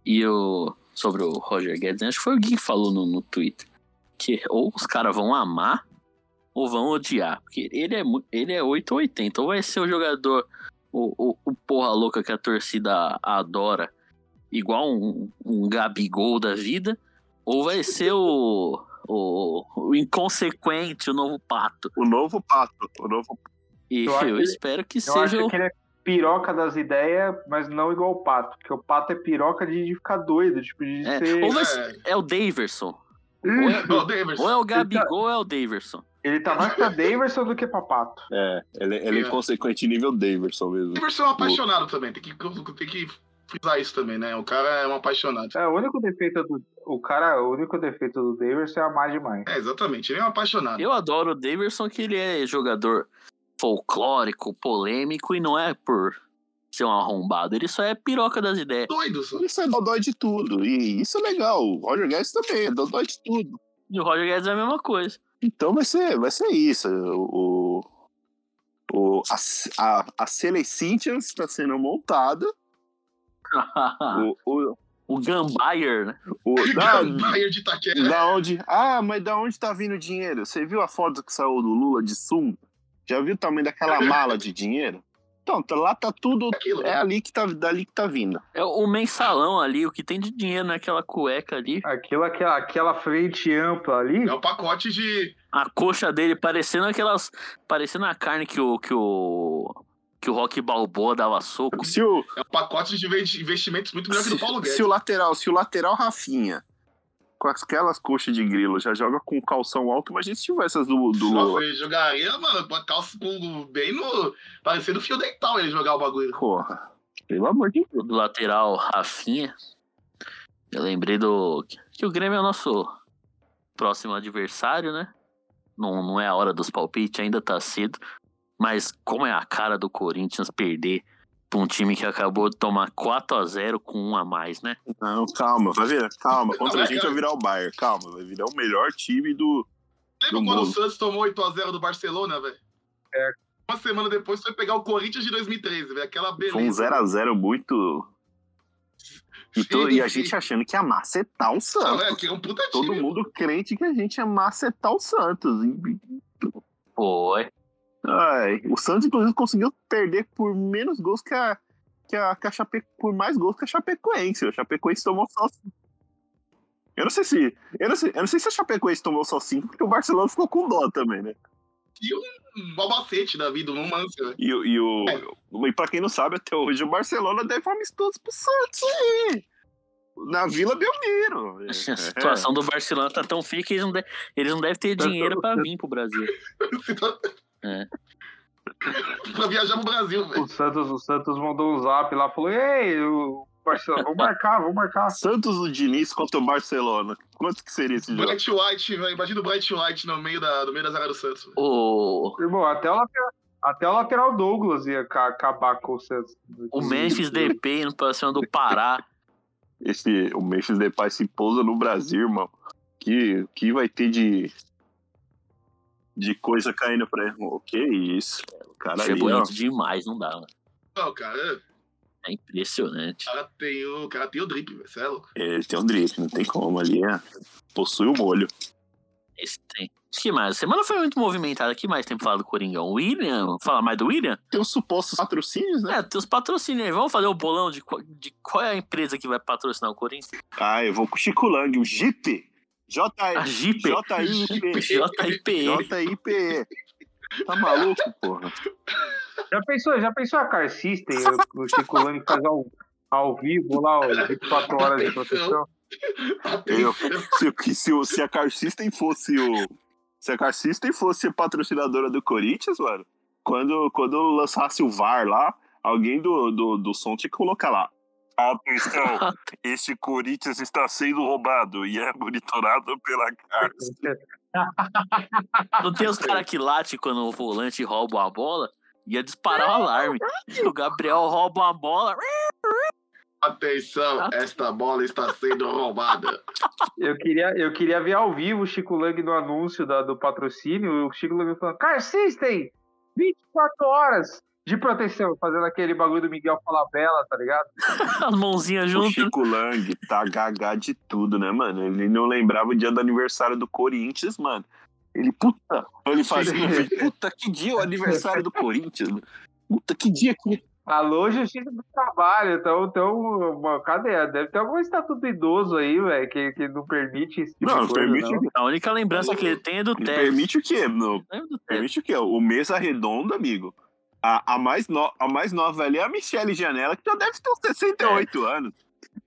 E o, sobre o Roger Guedes, acho que foi o Gui que falou no, no Twitter. Que ou os caras vão amar ou vão odiar. Porque ele é, ele é 8 ou 80. Ou vai ser o jogador, o, o, o porra louca que a torcida adora, igual um, um Gabigol da vida. Ou vai ser o, o, o inconsequente, o novo pato. O novo pato. O novo E Eu eu, ele- espero que Eu seja acho o. que ele é piroca das ideias, mas não igual o pato. Porque o pato é piroca de, de ficar doido, tipo, de É, ser. ou vai É. é o Daverson. Hum, Ô, Davis. Ou é o Gabigol ou é o Daverson. Ele tá mais pra Daverson do que pra pato. É, ele, ele é É. inconsequente nível Daverson mesmo. O Davis é um apaixonado também. Tem que, tem que frisar isso também, né? O cara é um apaixonado. É, o único defeito do. O cara, o único defeito do Daverson é amar demais. É, exatamente. Ele é um apaixonado. Eu adoro o Daverson, que ele é jogador folclórico, polêmico, e não é por ser um arrombado. Ele só é piroca das ideias. Doido, só. Isso é dodói de tudo. E isso é legal. O Roger Guedes também é dodói de tudo. E o Roger Guedes é a mesma coisa. Então vai ser, vai ser isso. O, o, a, a, a Celecíntians está sendo montada. [LAUGHS] O, o, o Gambayer, né? o, [LAUGHS] da, Bayern de Itaquera. da onde? Ah, mas da onde tá vindo o dinheiro? Você viu a foto que saiu do Lula de Sum? Já viu o tamanho daquela [LAUGHS] mala de dinheiro? Então, tá- lá tá tudo. Aquilo. É ali que tá, dali que tá vindo. É o mensalão ali, o que tem de dinheiro naquela cueca ali. Aquilo, aquela, aquela frente ampla ali. É o pacote de. A coxa dele parecendo aquelas. Parecendo a carne que o. que o. que o Rock Balboa dava soco. Se o, É um pacote de inve- investimentos muito melhor que do Paulo se, Guedes. se o lateral, se o lateral Rafinha, com aquelas coxas de grilo, já joga com calção alto, imagina se tivesse essas do, do Nossa, Lula. ele jogaria, mano, com a calça com, bem no. parecendo fio dental ele jogar o bagulho. Porra. Pelo amor de Deus. do lateral Rafinha. Eu lembrei do. que o Grêmio é o nosso próximo adversário, né? Não, não é a hora dos palpites, ainda tá cedo. Mas como é a cara do Corinthians perder pra um time que acabou de tomar 4 a 0 com um a mais, né? Não, calma, vai ver, calma. Contra Não, a gente cara. vai virar o Bayern, calma, vai virar o melhor time do. Lembra Do quando o mundo. Santos tomou 8x0 do Barcelona, velho? É. Uma semana depois foi pegar o Corinthians de 2013, velho. Aquela beleza. Foi um 0x0 muito. E, to- Sim, e a gente achando que ia macetar o Não, Santos. é, que é um puta time. Todo mundo crente que a gente ia macetar o Santos. Foi. Ai, o Santos, inclusive, conseguiu perder por menos gols que a. Que a, que a Chape, por mais gols que a Chapecoense. A Chapecoense tomou só. Eu não sei se. Eu não sei, eu não sei se a Chapecoense tomou só 5, porque o Barcelona ficou com dó também, né? Um balbacete da vida, um lance, velho. E, o- e o. É. E pra quem não sabe, até hoje o Barcelona deve um amistoso pro Santos aí. Na Vila Belmiro. [LAUGHS] A situação do Barcelona tá tão feia que eles não, de- eles não devem ter dinheiro pra vir pro Brasil. [LAUGHS] É. pra viajar pro Brasil, velho. O Santos, o Santos mandou um zap lá, falou: Ei, o Barcelona, vamos marcar, vamos marcar. [LAUGHS] Santos do Diniz contra o Barcelona. Quanto que seria esse jogo? Bright White, velho. Imagina o Bright White no meio da, no meio da zaga do Santos. O, Irmão, até o lateral, até o lateral Douglas ia ca- acabar com o Santos. o Memphis Depay indo pra cima do Pará. Esse, o Memphis Depay se pousa no Brasil, irmão. Que, que vai ter de. De coisa caindo pra ele. O que isso? O cara Isso é ali, ó. bonito demais, não dá, mano. Não, cara, É impressionante. o cara tem o, o cara tem o drip, velho. Você é louco. Ele tem um drift, não tem como ali. É. Possui o molho. Esse tem. que mais? A semana foi muito movimentada. que mais tem pra falar do Coringão? William? Fala mais do William? Tem os supostos patrocínios, né? É, tem os patrocínios aí. Vamos fazer o bolão de, qual- de qual é a empresa que vai patrocinar o Corinthians? Ah, eu vou com o Chico Lang, o Jeep. JIPE. J-I-P-E. Tá maluco, porra? Já pensou, já pensou a Car System, o o Chico Lang faz ao, ao vivo lá, ó, 24 horas de proteção? Eu, se, se, se a Car System fosse o. Se a Car System fosse a patrocinadora do Corinthians, mano, quando, quando lançasse o VAR lá, alguém do, do, do som tinha que colocar lá. Atenção, [LAUGHS] este Corinthians está sendo roubado e é monitorado pela Car [LAUGHS] Não tem os caras que late quando o volante rouba a bola? Ia disparar o alarme. O Gabriel rouba a bola. Atenção, esta bola está sendo roubada. Eu queria, eu queria ver ao vivo o Chico Lang no anúncio da- do patrocínio, o Chico Lang falando, Car System, 24 horas de proteção, fazendo aquele bagulho do Miguel Falabella, tá ligado? [LAUGHS] As mãozinhas O juntas. Chico Lang tá gagá de tudo, né, mano? Ele não lembrava o dia do aniversário do Corinthians, mano. Ele, puta, ele [LAUGHS] fazia, puta, que dia é o aniversário do Corinthians? Puta, que dia que. Alô, Justiça do Trabalho, então, então cadê? Deve ter algum estatuto idoso aí, velho, que, que não permite esse tipo Não, coisa, permite, não. A única lembrança que ele tem é do Tevez. permite o quê? No, Lembra do Tevez? permite o quê? O mesa redonda, amigo. A, a, mais no, a mais nova ali é a Michelle Janela, que já deve ter uns 68 anos.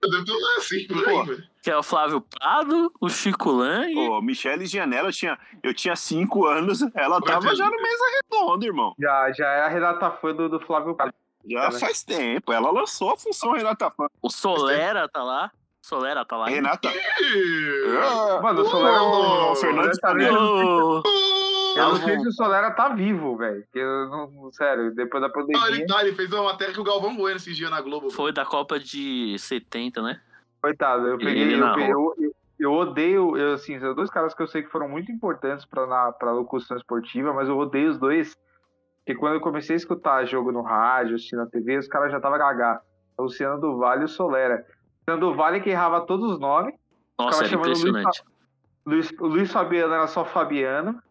Eu devo ter assim, por Pô. aí, velho. Que é o Flávio Prado, o Chico Lang. Pô, Michelle Janela, eu tinha, eu tinha 5 anos, ela tava já no mesa redonda, irmão. Já, já é a Renata fã do, do Flávio Prado. Já faz tempo. Ela lançou a função Renata Fã. O Solera tá lá. Solera tá lá. Renata. Mano, o Solera- Ô, o Fernando Solera tá Eu não sei se o Solera tá vivo, velho. que eu não- Sério, depois da pandemia. ele, tá, ele fez uma matéria que o Galvão Bueno esses dias na Globo. Foi da Copa de 70, né? Coitado, eu peguei. Ele Eu, eu, eu, eu odeio, eu, assim, são dois caras que eu sei que foram muito importantes pra, na, pra locução esportiva, mas eu odeio os dois. Porque quando eu comecei a escutar jogo no rádio, assistir na TV, os caras já estavam gagá. O Luciano do Vale e o Solera. O Luciano do Vale que errava todos os nomes. Nossa, era Luiz impressionante. Luiz, o Luiz Fabiano era só Fabiano.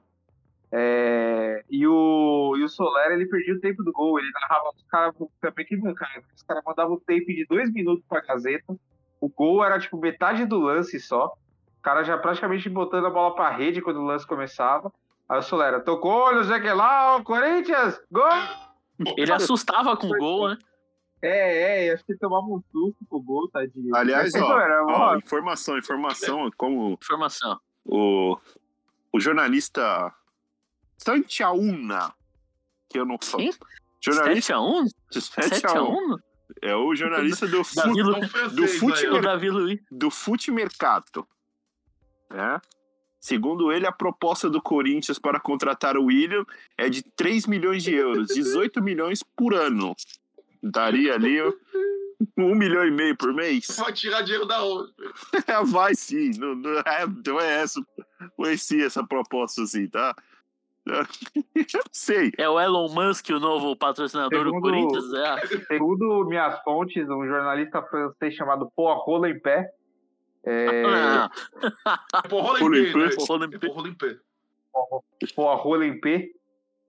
É, E o, e o Soler, ele perdia o tempo do gol. Ele narrava os caras também que cara. Os caras mandavam o tape de dois minutos pra Gazeta. O gol era tipo metade do lance só. O cara já praticamente botando a bola pra rede quando o lance começava. Aí o Solera tocou, não sei o que lá, o Corinthians, gol! Ele assustava com o gol, né? É, é, acho que ele tomava um susto com o gol, tadinho. Aliás, ó, era, ó, informação, informação, como Informação. o, o jornalista Santiaúna, que eu não sou. Quem? Jornalista 7x1? 7x1. 7x1? É o jornalista do, Davi fute, Lu- do fute- ó. Davi Luiz. do fute mercato. né? Segundo ele, a proposta do Corinthians para contratar o William é de 3 milhões de euros, 18 milhões por ano. Daria ali um milhão e meio por mês? Vai tirar dinheiro da onde? [LAUGHS] Vai sim, não, não é, não é essa, conheci essa proposta assim, tá? [LAUGHS] Eu sei. É o Elon Musk, o novo patrocinador do Segundo- Corinthians. É. segundo minhas fontes, um jornalista francês chamado Paul Rola em Pé. É, Não, É por rola em Rola em pé, pé. né? Paul Rola em P.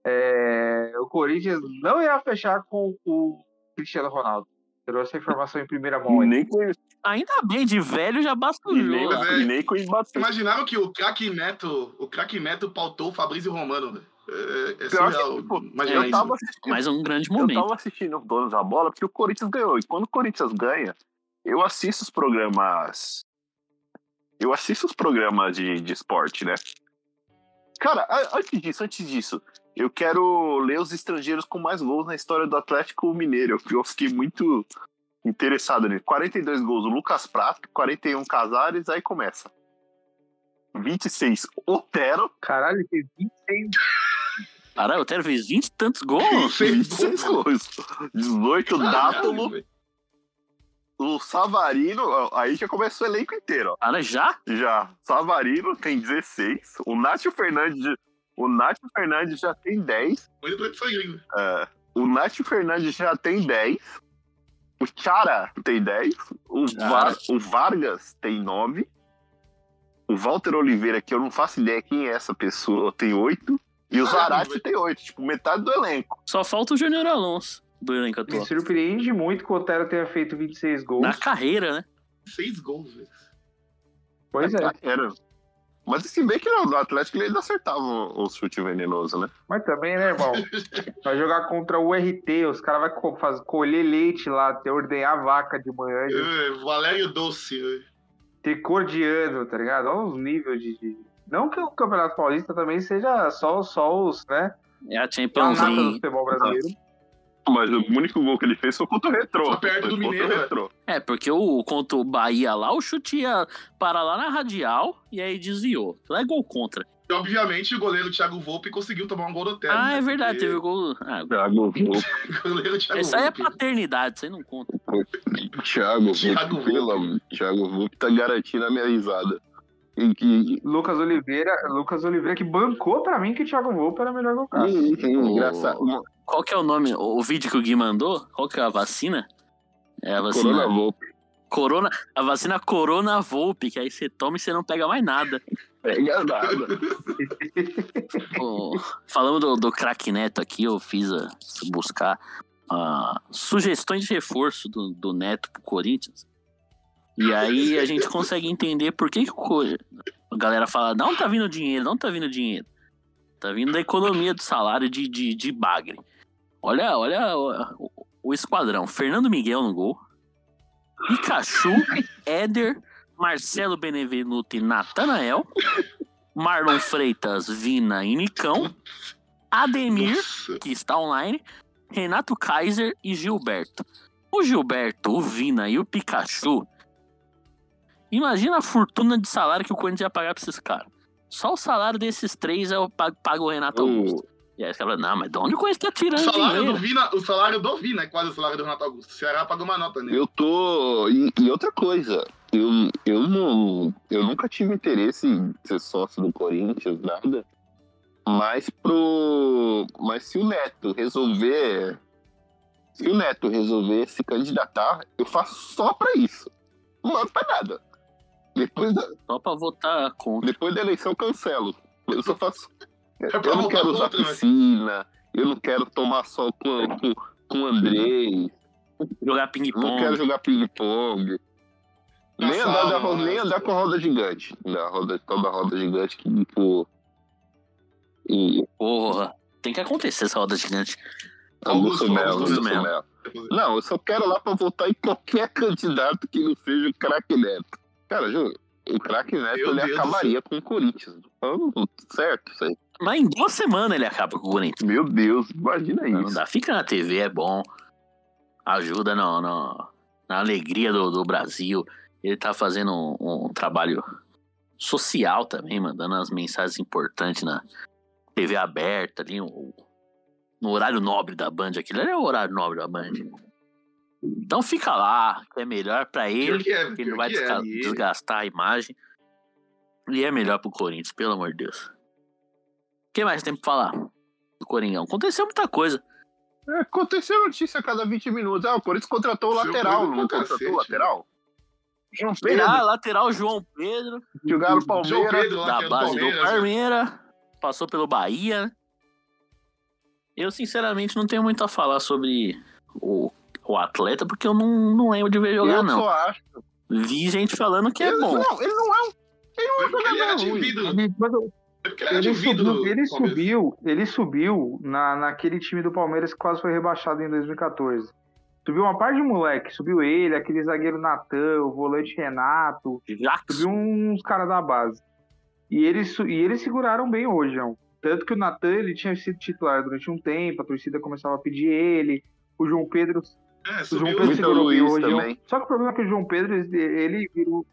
É, o Corinthians não irá fechar com o Cristiano Ronaldo. Trouxe a informação em primeira mão. Nem com, Ainda bem, de velho já basta o e nem, jogo. Mas é- e nem com. Imaginaram que o craque Neto, o craque Neto pautou o Fabrício Romano, velho. É, é surreal. tipo, Imagina eu isso. tava assistindo Mais um grande Eu momento. tava assistindo o Donos da Bola porque o Corinthians ganhou. E quando o Corinthians ganha, eu assisto os programas. Eu assisto os programas de, de esporte, né? Cara, a- antes disso, antes disso, eu quero ler os estrangeiros com mais gols na história do Atlético Mineiro. Eu fiquei muito interessado nele. 42 gols, o Lucas Prato, 41 Casares, aí começa. 26, Otero, Caralho, ele fez 26 Caralho, o Otero fez 20 e tantos gols. 26 gols. 18, Dátulo, o Savarino, aí já começou o elenco inteiro, ó. Cara, já? Já. Savarino tem 16. O Nátio Fernandes. O Nátio Fernandes já tem 10. Muito preto sangue. é, o Nátio Fernandes já tem 10. O Chara tem 10. O, Chara. Va- o Vargas tem 9. O Walter Oliveira, que eu não faço ideia quem é essa pessoa, tem 8. E o Caramba, Zarate tem 8. Tipo, metade do elenco. Só falta o Júnior Alonso do elenco Me atual. surpreende muito que o Otero tenha feito 26 gols. Na carreira, né? Seis gols, velho. Pois é. Era. Mas se bem que no Atlético ele ainda acertava o, chute venenoso, né? Mas também, né, irmão? Vai jogar contra o RT, os caras vão co- colher leite lá, ter ordenhar vaca de manhã, de- É, Valério Doce, velho. ter cor de ano, tá ligado? Olha os níveis de, de- Não que o Campeonato Paulista também seja só, só os, né? É a Champions do League. futebol brasileiro. Mas o único gol que ele fez foi contra o Retrô. Foi perto do Mineiro, Retrô. É, porque o contra o Bahia lá, o chute ia para lá na radial e aí desviou. Lá é gol contra. E, obviamente, o goleiro Thiago Volpe conseguiu tomar um gol do Otero. Ah, né? é verdade, Porque teve o gol. Ah, Thiago, O [LAUGHS] goleiro Thiago isso aí é Volpe. paternidade, isso aí não conta. Thiago, Thiago Volpe, pelo amor- Thiago Volpe tá garantindo a minha risada. E que. Lucas Oliveira, Lucas Oliveira que bancou pra mim que o Thiago Volpe era melhor que o. Hum, hum, engraçado. Qual que é o nome? O vídeo que o Gui mandou? Qual que é a vacina? É a vacina. Corona Volpe. Corona, a vacina Corona Volpe, que aí você toma e você não pega mais nada. Pega nada. Ô, falando do, do craque Neto aqui, eu fiz a, buscar ah, sugestões de reforço do, do Neto pro Corinthians. E aí a gente consegue entender por que, que a galera fala, não tá vindo dinheiro, não tá vindo dinheiro. Tá vindo da economia do salário de, de, de bagre. Olha, olha o, o- o esquadrão. Fernando Miguel no gol. Pikachu, Éder, Marcelo Benevenuto e Natanael. Marlon Freitas, Vina e Nicão. Ademir, Nossa. que está online. Renato Kaiser e Gilberto. O Gilberto, o Vina e o Pikachu. Imagina a fortuna de salário que o Corinthians ia pagar pra esses caras. Só o salário desses três eu pago, pago o Renato Augusto. E aí os caras falam, não, mas de onde o Corinthians tá O tirando salário, dinheiro? do Vina, o salário do Vina é quase o salário do Renato Augusto. O Ceará pagou uma nota nele. Eu tô. E, e outra coisa, eu, eu não. Eu nunca tive interesse em ser sócio do Corinthians, nada. Mas pro. Mas se o Neto resolver. Se o Neto resolver se candidatar, eu faço só pra isso. Não mando pra nada. Depois da, Só pra votar contra. depois da eleição, eu cancelo. Eu só faço. É Eu não quero usar contra, né? piscina, eu não quero tomar sol com, com, com o Andrei, Jogar eu não ping-pong. quero jogar ping-pong. Nem sala, andar, da nossa. nem andar com a roda gigante. Da roda, toda a roda gigante que, tipo. E Porra, tem que acontecer essa roda gigante. Augusto, Augusto Melo, Augusto Augusto Melo. Melo. Não, eu só quero lá pra votar em qualquer candidato que não seja o craque Neto. Cara, juro, o craque Neto Meu ele Deus acabaria com o Corinthians. Falando certo, isso aí. Mas em duas semanas ele acaba com o Corinthians. Meu Deus, imagina Não isso. dá. Fica na TV, é bom. Ajuda no, no- na alegria do, do Brasil. Ele tá fazendo um, um trabalho social também, mandando as mensagens importantes na TV aberta ali, no horário nobre da Band. Aquilo ali é o horário nobre da Band. Então fica lá, que é melhor pra Pior ele, que é, porque ele pior não vai que é. ele- desgastar a imagem. E é melhor pro Corinthians, pelo amor de Deus. O que mais tem pra falar do Coringão? Aconteceu muita coisa. É, aconteceu notícia a cada 20 minutos. Ah, o Corinthians contratou o lateral, não contratou cacete, o lateral? João Pedro, Ah, lateral João Pedro, jogaram Palmeiras. Pedro da é base do Palmeiras. Palmeiras, passou pelo Bahia. né? Eu, sinceramente, não tenho muito a falar sobre o, o atleta, porque eu não, não lembro de ver jogar, eu não. só acho. Vi gente falando que é ele, bom. Não, ele não é um. Ele não é um era jogador de ruim. Ele, quando- Porque ele subiu, ele subiu, ele subiu na, naquele time do Palmeiras que quase foi rebaixado em 2014. Subiu uma parte de moleque, subiu ele, aquele zagueiro Natan, o volante Renato, Jackson. subiu uns caras da base. E eles, e eles seguraram bem hoje, João. Tanto que o Natan ele tinha sido titular durante um tempo, a torcida começava a pedir ele. O João Pedro É, o João. Pedro segurou Luiz hoje. também. Só que o problema é que o João Pedro, ele- virou.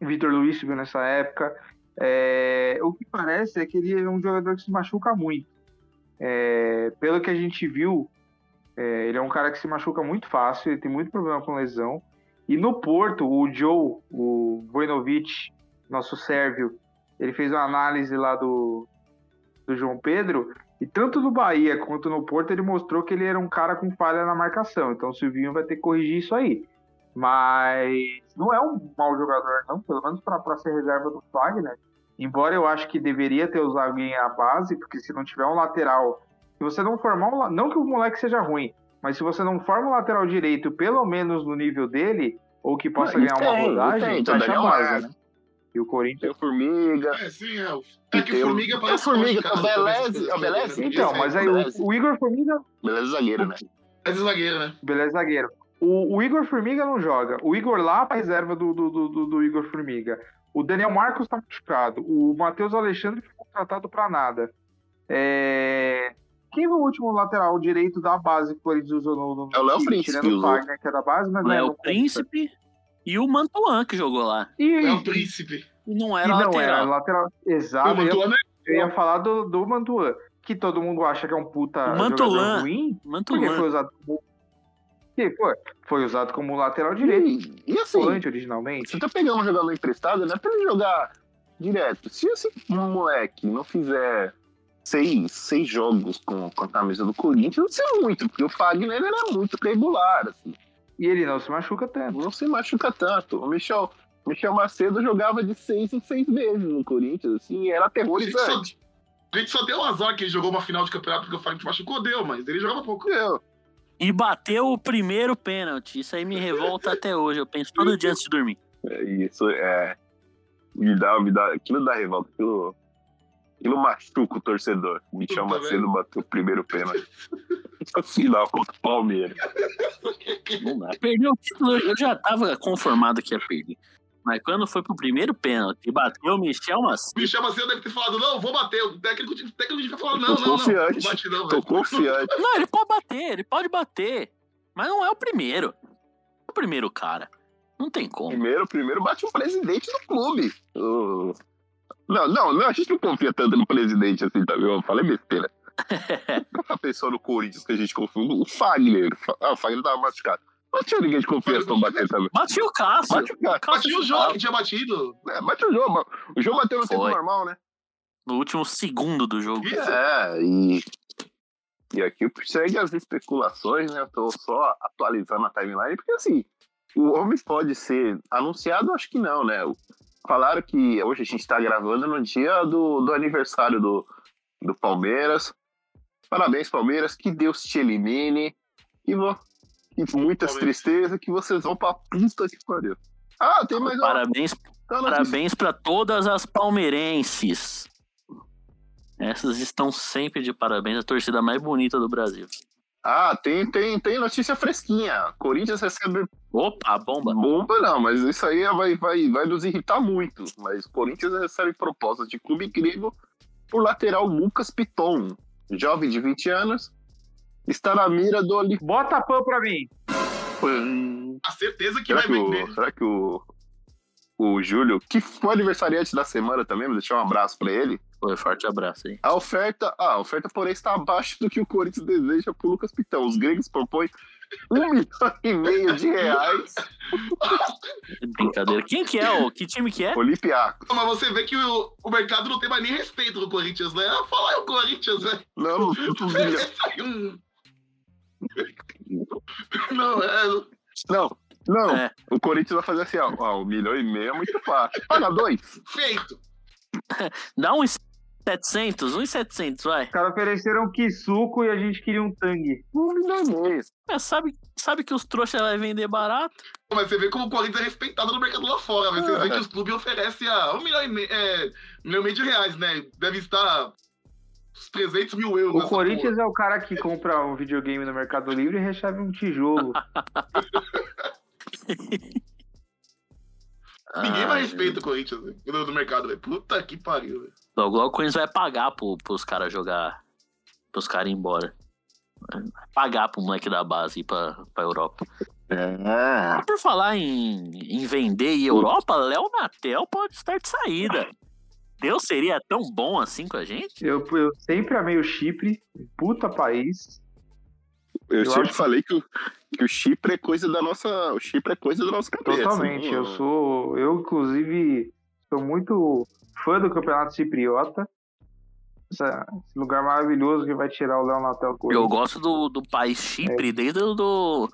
Vitor Luiz subiu nessa época. É, o que parece é que ele é um jogador que se machuca muito. É, pelo que a gente viu, é, ele é um cara que se machuca muito fácil, ele tem muito problema com lesão. E no Porto, o Joe, o Vojnovic, nosso sérvio, ele fez uma análise lá do, do João Pedro. E tanto no Bahia quanto no Porto, ele mostrou que ele era um cara com falha na marcação. Então o Silvinho vai ter que corrigir isso aí. Mas não é um mau jogador, não, pelo menos para ser reserva do Fagner. Embora eu acho que deveria ter usado alguém à base, porque se não tiver um lateral, se você não formar um, não que o moleque seja ruim, mas se você não forma um lateral direito, pelo menos no nível dele, ou que possa Não, ganhar uma tem, e rodagem, tem, tem o fecha a Daniel base, né? E o Corinthians Tem o Formiga. É, sim, é. É que o Formiga o parece Formiga, o Beleze, é o você Beleze? ver, Então, mas aí Beleza. o, o Igor Formiga, Beleza, zagueiro, né? É de zagueiro, né? beleza, zagueiro. O, o Igor Formiga não joga. O Igor lá é reserva do, do, do, do- Igor Formiga. O Daniel Marcos tá machucado. O Matheus Alexandre foi contratado pra nada. É... Quem foi o último lateral direito da base que o Corinthians usou no, no É o Léo? Príncipe Tirando o. Wagner, que é da base, mas Léo não conta. E o Mantuan que jogou lá. E, É o príncipe. E não e era não lateral. era lateral. Exato. o eu, ia, Mantuano é eu ia falar do, do Mantuan, que todo mundo acha que é um puta O Mantuan. jogador ruim. Porque foi Mantuan. usado como. Que foi? Foi usado como lateral direito, E, e assim, volante originalmente. você tá pegando um jogador emprestado, não é pra ele jogar direto. Se esse moleque não fizer seis, seis jogos com, com a camisa do Corinthians, não sei muito, porque o Fagner é muito regular, assim. E ele não se machuca tanto. Não se machuca tanto. O Michel, Michel Macedo jogava de seis em seis vezes no Corinthians, assim, e era A gente, só, aterrorizante. a gente só deu um azar que ele jogou uma final de campeonato porque o Fagner machucou, deu, mas ele jogava pouco. Meu, E bateu o primeiro pênalti. Isso aí me revolta até hoje. Eu penso todo dia antes de dormir. É isso, é. Me dá, me dá. Aquilo dá revolta, aquilo. Aquilo machuca o torcedor. Michel Macedo bateu o primeiro pênalti. Final contra o Palmeiras. Não dá. Perdeu o título, eu já tava conformado que ia perder. Mas quando foi pro primeiro pênalti e bateu o Michel Macedo, Michel Macedo deve ter falado, não, vou bater. O técnico, o técnico devia falar, não, Tô não, não. Não confiante. bate não, Tô velho. confiante. Não, ele pode bater, ele pode bater. Mas não é o primeiro. É o primeiro cara. Não tem como. Primeiro, primeiro bate o presidente do clube. O- Não, não, não, a gente não confia tanto no presidente assim, tá vendo? Eu falei besteira. [LAUGHS] A pessoa no Corinthians que a gente confia. O Fagner. Ah, o Fagner tava machucado. Não tinha ninguém de confiança pra bater também. Bate o Cássio. Bate o. Cássio Batia o jogo que tinha batido. É, bate o jogo, mano. O jogo bateu no tempo Foi. normal, né? No último segundo do jogo. Isso. É, e. E aqui segue as especulações, né? Eu tô só atualizando a timeline, porque assim, o homem pode ser anunciado, acho que não, né? Falaram que hoje a gente tá gravando no dia do, do aniversário do, do Palmeiras. Parabéns, Palmeiras. Que Deus te elimine. E, vo- e muitas Palmeiras. tristezas que vocês vão pra puta que pariu. Ah, tem mais uma. Parabéns, tá parabéns para todas as palmeirenses. Essas estão sempre de parabéns, a torcida mais bonita do Brasil. Ah, tem, tem, tem notícia fresquinha. Corinthians recebe Opa, bomba. bomba, não, mas isso aí vai, vai, vai nos irritar muito. Mas Corinthians recebe proposta de clube grego por lateral Lucas Piton, jovem de 20 anos, está na mira do Bota a pão pra mim. A certeza que Será vai que, vender. o, será que o, o Júlio, que foi aniversariante da semana também, vou deixar um abraço pra ele. Foi, forte abraço aí. A oferta, ah, a oferta, porém, está abaixo do que o Corinthians deseja por Lucas Pitão. Os gregos propõem um [LAUGHS] milhão e meio de reais. Brincadeira. Quem que é? O, que time que é? Olympiacos. Mas você vê que o, o mercado não tem mais nem respeito do Corinthians, né? Fala aí o Corinthians, né? Não, [LAUGHS] um- Não, é. não, não. É. O Corinthians vai fazer assim, ó, ó, um milhão e meio é muito fácil. Paga dois. [LAUGHS] Feito. [LAUGHS] Dá uns 700, uns 700, vai. Os caras ofereceram um suco e a gente queria um tangue. Um milhão e meio. É, sabe, sabe que os trouxas vai vender barato? Mas você vê como o Corinthians é respeitado no mercado lá fora. Mas você vê que os clubes oferecem a um milhão e meio, é, um milhão e meio de reais, né? Deve estar uns 300 mil euros. O nessa Corinthians é o cara que compra um videogame no Mercado Livre e recebe um tijolo. [LAUGHS] [LAUGHS] Ninguém mais respeita o Corinthians né? do, do mercado, velho. Puta que pariu, velho. Logo, logo o Corinthians vai pagar pro, pros caras jogar. Pros caras ir embora. Vai pagar pro moleque da base ir pra, pra Europa. É. Por falar em, em vender e Europa, Léo Natel pode estar de saída. Deus seria tão bom assim com a gente? Eu, eu sempre amei o Chipre, puta país. Eu, Eu sempre acho- falei que o, que o Chipre é coisa da nossa. O Chipre é coisa da nossa cabeça. Totalmente. Não- Eu sou. Eu, inclusive, sou muito fã do campeonato cipriota. Essa- esse lugar maravilhoso que vai tirar o Léo Natel Eu gosto do, do país Chipre, desde o do,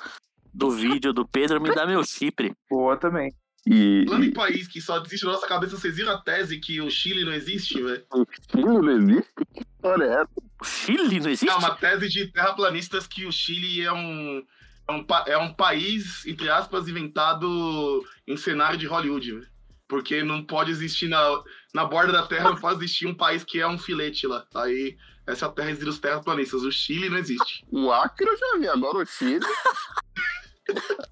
do vídeo do Pedro me [LAUGHS] dá meu Chipre. Boa também. E, Falando em e país que só existe na nossa cabeça, vocês viram a tese que o Chile não existe, velho? o Chile não existe? Que história é essa? O Chile não existe? É uma tese de terraplanistas que o Chile é um, é um, é um país, entre aspas, inventado em cenário de Hollywood, velho. Porque não pode existir na, na borda da Terra, não pode existir um país que é um filete lá. Aí, essa é a terra dos terraplanistas. O Chile não existe. O Acre eu já vi, agora o Chile. [LAUGHS]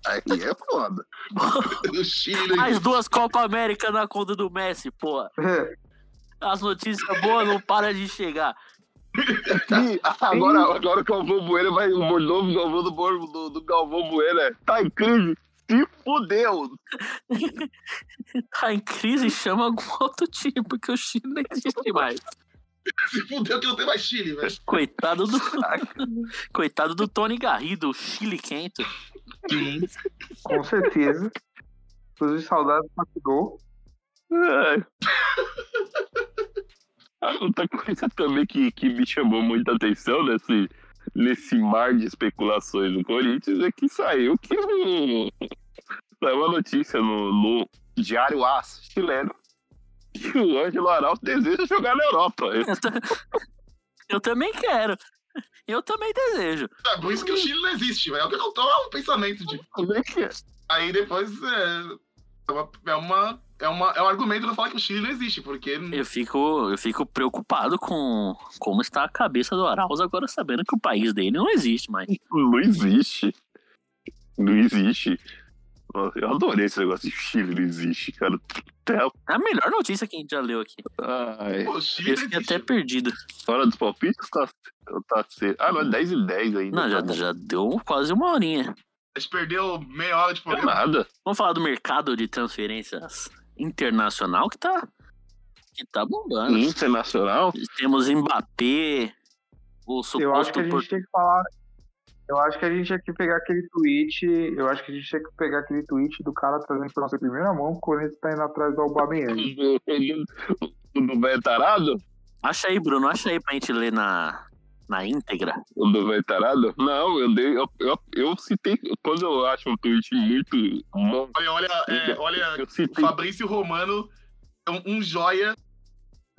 Aí é foda. [LAUGHS] O Chile Mais duas Copa América na conta do Messi, pô. As notícias boas não param de chegar. E agora, agora o Galvão Bueno vai. O novo Galvão do, do, do Galvão Bueno é. Tá em crise. Se fudeu. [LAUGHS] Tá em crise e chama algum outro time, porque o Chile não existe mais. Se fudeu que não tem mais Chile, velho. Coitado do. [LAUGHS] Coitado do Tony Garrido, o Chile quento. Sim, com certeza. Inclusive, saudades do gol. Ai. [LAUGHS] Ah, Outra coisa também que, que me chamou muita atenção nesse, nesse mar de especulações do Corinthians é que saiu que um, saiu uma notícia no, no Diário As chileno que o Ângelo Arauto deseja jogar na Europa. Eu, ta- [LAUGHS] eu também quero. Eu também desejo. É por isso que o Chile não existe, velho. É o que eu tô, é um pensamento de. Como é que é? Aí depois é. É, uma, é, uma, é, uma- é um argumento pra falar que o Chile não existe, porque. Eu fico, eu fico preocupado com como está a cabeça do Arauz agora sabendo que o país dele não existe mais. Não existe. Não existe. Nossa, Eu adorei esse negócio de Chile, não existe, cara. Até- É a melhor notícia que a gente já leu aqui. Ai. Pô, Chile Eu fiquei existe. até perdido. Hora dos palpites tá, tá cedo. Ah, não, é 10 e 10 ainda. Não, já, tá já deu quase uma horinha. A gente perdeu meia hora de Não é programa. nada. Vamos falar do mercado de transferências internacional que tá, que tá bombando. Internacional? Temos Mbappé, o Eu acho que suposto a gente por... tinha que falar. Eu acho que a gente tinha que pegar aquele tweet. Eu acho que a gente tinha que pegar aquele tweet do cara trazendo informação em primeira mão, que o Corinthians tá indo atrás do Aubameyang. [LAUGHS] O do velho tarado? Acha aí, Bruno, acha aí pra gente ler na, na íntegra. O do velho tarado? Não, eu dei. Eu, eu, eu citei. Quando eu acho um tweet muito bom, Olha, olha, é, olha o. Fabrício Romano é um, um joia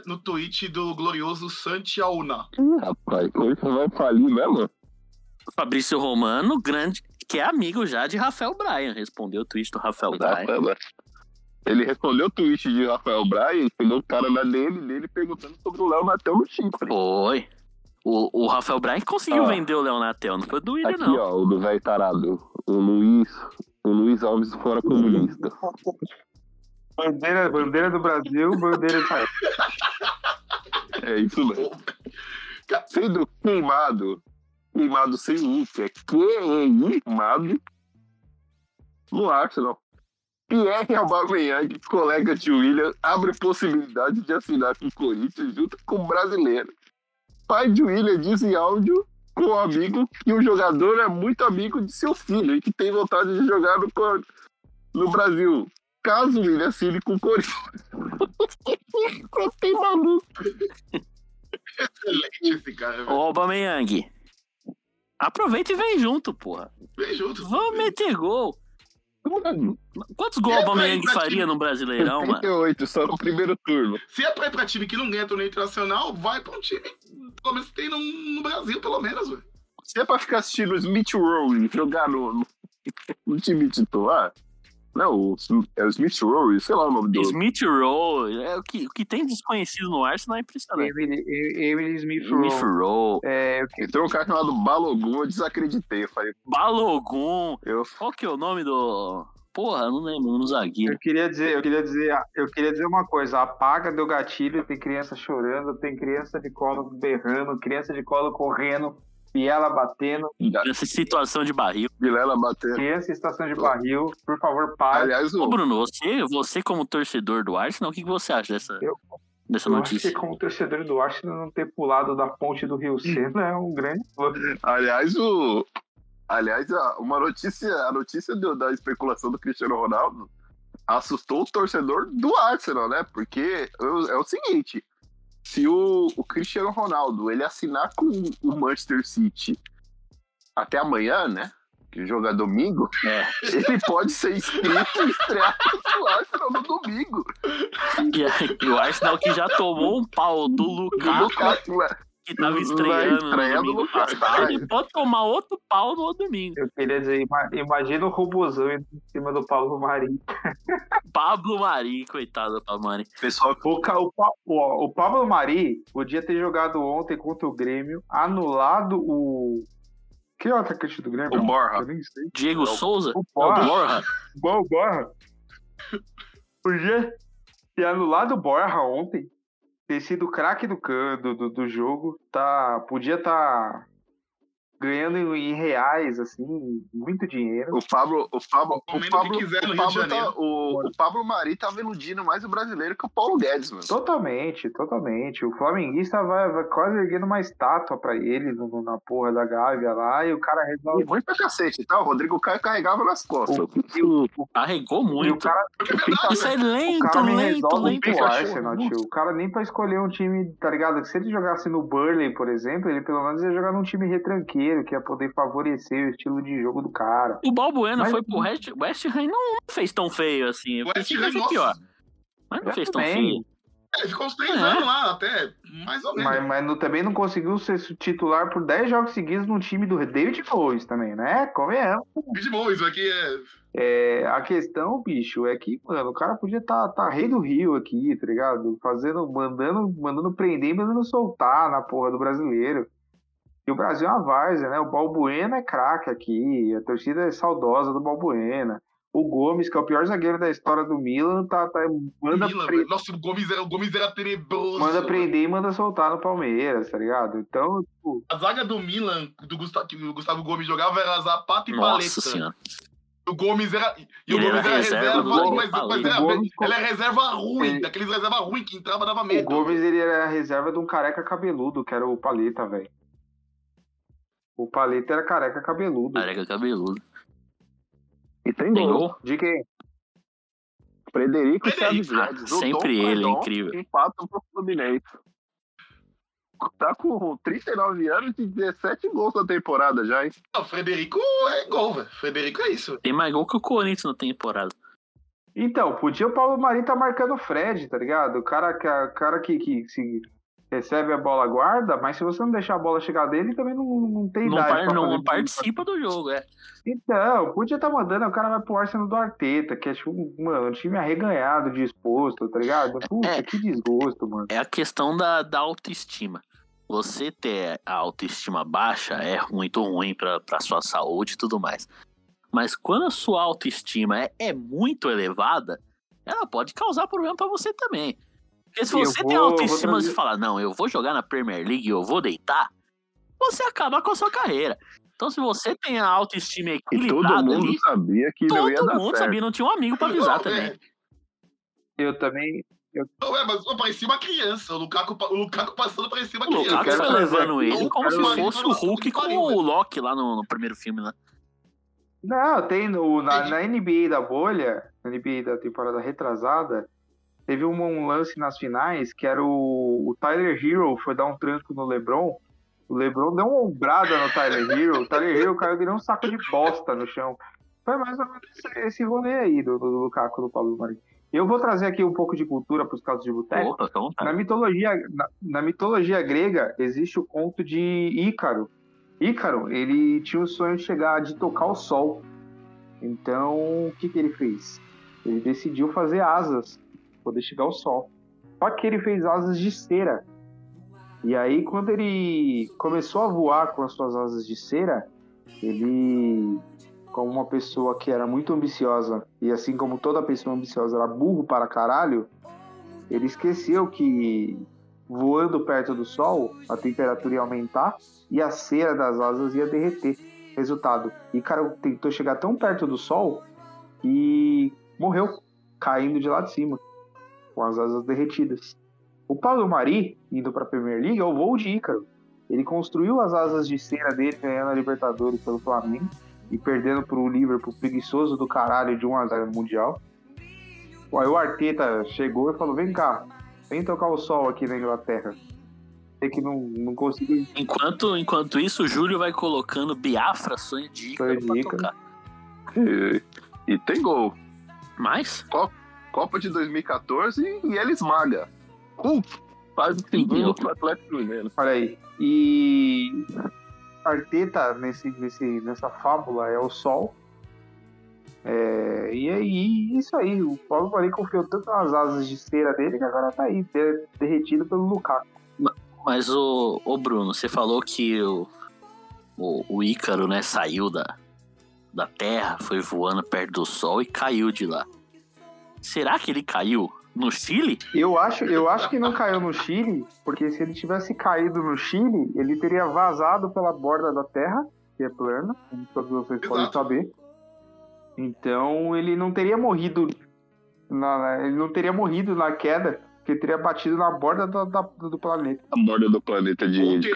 no tweet do glorioso Santi Auna. Ih, rapaz, que vai falir mesmo? Fabrício Romano, grande, que é amigo já de Rafael Bryan. Respondeu o tweet do Rafael Bryan. Ele respondeu o tweet de Rafael Bryan pegou o cara na dele dele perguntando sobre o Léo Natel no Chipre. Foi. O, o Rafael Bryan conseguiu Ah. vender o Léo Natel, não foi do William, Aqui, não. ó, o do velho tarado. O Luiz. O Luiz Alves fora comunista. [LAUGHS] Bandeira, bandeira do Brasil, bandeira do país. É isso mesmo. Sendo queimado. Queimado sem luta. É queimado no Arsenal. Pierre Aubameyang, colega de William, abre possibilidade de assinar com o Corinthians junto com o brasileiro. Pai de William diz em áudio com o amigo que o jogador é muito amigo de seu filho e que tem vontade de jogar no, Cor- no Brasil. Caso William assine com o Corinthians. [LAUGHS] Só tem maluco. Excelente esse cara, velho. Ô, Aubameyang. Aproveita e vem junto, porra. Vem junto. Vamos meter gol. Quantos gols o mas- faria no Brasileirão, mano? 38, só no primeiro turno. Se é pra ir pra time que não ganha torneio internacional, vai pra um time. Pelo menos tem no, no Brasil, pelo menos, velho. Se é pra ficar assistindo o Smith Rowe jogar no, no, no time titular, não, o, é o Smith Rowe, sei lá o nome do. Smith Rowe, é, o, que, o que tem desconhecido no Arsenal é impressionante. Emily, Emily Smith Smith Rowe. Rowe, É, que- Entrou um cara chamado Balogun, eu desacreditei. Eu falei, Balogun. eu, Qual que é o nome do. Porra, não lembro, no zagueiro. eu queria dizer, eu queria dizer, eu queria dizer uma coisa, apaga do gatilho, tem criança chorando, tem criança de colo berrando, criança de colo correndo, Biela batendo, Nessa situação de barril. Vilela batendo. em estação de barril, por favor, pare. Aliás, Ô, o, Bruno, você, você como torcedor do Arsenal, o que, você acha dessa, Eu- dessa Eu acho notícia? que como torcedor do Arsenal não ter pulado da ponte do Rio Sena é um grande aliás, o. Aliás, a- uma notícia, a notícia do- da especulação do Cristiano Ronaldo assustou o torcedor do Arsenal, né? Porque é o seguinte: se o, o Cristiano Ronaldo ele assinar com o Manchester City até amanhã, né? Que o jogo é domingo, É. [LAUGHS] ele pode ser inscrito e estrear no Arsenal no domingo. E, e o Arsenal que já tomou um pau do Lukaku, Lukaku, né? Que tava estreando no estreia domingo passado, ele pode tomar outro pau no outro domingo. Eu queria dizer, ima- imagina o robôzão em cima do Paulo Marinho. Pablo Mari, coitado do Pablo Mari. Pessoal, O, o, o, o Pablo Mari podia ter jogado ontem contra o Grêmio, anulado o. Que é o atacante do Grêmio? o Borja. Sei. Diego Souza? O Borja. Borja. Igual o Borja. Podia ter anulado o Borja ontem. Ter sido craque do, do, do, jogo. Tá, podia estar ganhando em, em reais, assim, muito dinheiro. O Pablo, o Pablo, o o que Pablo, o Pablo, tá, o, o Pablo Mari tava iludindo mais o brasileiro que o Paulo Guedes, mano. Totalmente, totalmente. O flamenguista vai, vai quase erguendo uma estátua pra ele no- na porra da Gávea lá e o cara resolve. Muito pra cacete, tá? O Rodrigo Caio carregava nas costas. E o muito. cara, Isso é o lento, cara me lento, lento. pro Pikachu. Arsenal, tio. O cara nem pra escolher um time, tá ligado? Se ele jogasse no Burley, por exemplo, ele pelo menos ia jogar num time retranqueiro, que ia poder favorecer o estilo de jogo do cara. O Balbuena Mas- foi pro West, West Ham não fez tão feio assim. O West Ham, foi pior. Mas não fez tão feio. Ele ficou uns três É. anos lá, até, mais ou menos. Mas, mas não- também não conseguiu ser titular por 10 jogos seguidos no time do David Moyes também, né? Convenhamos. Bom, isso aqui é. É, a questão, bicho, é que, mano, o cara podia estar tá, tá rei do Rio aqui, tá ligado? Fazendo, mandando, mandando prender e mandando soltar na porra do brasileiro. E o Brasil é uma várzea, né? O Balbuena é craque aqui, a torcida é saudosa do Balbuena. O Gomes, que é o pior zagueiro da história do Milan, tá, tá, manda, Milan, pre- velho. Nossa, o Gomes era, o Gomes era tenebroso. manda mano. prender e manda soltar no Palmeiras, tá ligado? Então, tipo, A zaga do Milan, do Gustavo, que o Gustavo Gomes jogava, era Zapata e Nossa Paleta. senhora. O Gomes era. E o Gomes era era reserva reserva, do mas, mas era, O Gomes- ele era reserva ruim, Ele- daqueles reserva ruim que entrava dava o medo. Gomes ele era a reserva de um careca cabeludo, que era o Paleta, velho. O Paleta era careca cabeludo. Careca cabeludo. E tem Tem gol. gol? De quem? Frederico Frederico, sempre Dom ele, é incrível. Empata pro Fluminense. Tá com 39 anos e 17 gols na temporada já, hein? Não, Frederico é gol, velho. Frederico é isso. Tem mais gol que o Corinthians na temporada. Então, podia o Paulo Mari tá marcando o Fred, tá ligado? O cara, cara que, que se recebe a bola guarda, mas se você não deixar a bola chegar dele, também não, não tem Não, idade par- não participa do jogo, é. Então, podia estar mandando, o cara vai pro Arsenal do Arteta, que é tipo, mano, um time arreganhado, disposto, tá ligado? Puta, É. que desgosto, mano. É a questão da, da autoestima. Você ter a autoestima baixa é muito ruim pra, pra sua saúde e tudo mais. Mas quando a sua autoestima é, é muito elevada, ela pode causar problema pra você também. Porque se Eu você tem autoestima e falar, não, eu vou jogar na Premier League e eu vou deitar, você acaba com a sua carreira. Então, se você tem a autoestima E todo equilibrada mundo ali, sabia que não ia todo mundo certo. sabia, não tinha um amigo pra avisar Não, também. é. Eu também. Não, é, mas pô, parecia uma criança. O Lukaku, o Lukaku passando parecia uma O criança. Lukaku quero foi trazer levando ele eu como se fosse o Hulk com o Loki lá no, no primeiro filme, né? Não, tem no, na, na NBA da bolha, na NBA da temporada retrasada, teve um, um lance nas finais que era o, o Tyler Hero foi dar um tranco no LeBron. O LeBron deu uma ombrada no Tyler Hero. O Tyler Hero caiu de um saco de bosta no chão. Foi mais ou menos esse, esse rolê aí do, do Lukaku do Pablo Mari. Eu vou trazer aqui um pouco de cultura para os casos de boteco. Vontade. Na mitologia, na, na mitologia grega, existe o conto de Ícaro. Ícaro, ele tinha o sonho de chegar, de tocar o sol. Então, o que, que ele fez? Ele decidiu fazer asas, poder chegar ao sol. Só que ele fez asas de cera. E aí, quando ele começou a voar com as suas asas de cera, ele, como uma pessoa que era muito ambiciosa, e assim como toda pessoa ambiciosa era burro para caralho, ele esqueceu que voando perto do sol, a temperatura ia aumentar e a cera das asas ia derreter. Resultado, Ícaro tentou chegar tão perto do sol e morreu, caindo de lá de cima, com as asas derretidas. O Paulo Mari, indo para a Premier League, é o voo de Ícaro. Ele construiu as asas de cera dele, ganhando a Libertadores pelo Flamengo e perdendo para o Liverpool preguiçoso do caralho de 1 a 0 no Mundial. Aí o Arteta chegou e falou: Vem cá, vem tocar o sol aqui na Inglaterra. Sei que não, não consigo. Enquanto, enquanto isso, o Júlio vai colocando Biafra, sonho de Ícaro Sonho de pra Ícaro. tocar. E, e tem gol. Mas, Copa de 2014 e ele esmaga. Uh, faz o segundo pro Atlético Mineiro. Olha aí. E Arteta, nesse, nesse, nessa fábula, é o sol. É, e aí, isso aí. O Paulo Mari confiou tanto nas asas de cera dele que agora tá aí, de- derretido pelo Lukaku. mas o, o Bruno, você falou que o, o, o Ícaro, né, saiu da, da Terra, foi voando perto do Sol e caiu de lá. Será que ele caiu no Chile? Eu acho, eu acho que não caiu no Chile, porque se ele tivesse caído no Chile, ele teria vazado pela borda da Terra, que é plana, como todos vocês podem Exato. saber. Então ele não teria morrido na, ele não teria morrido na queda, porque teria batido na borda da- da- do planeta. A borda do planeta de, de.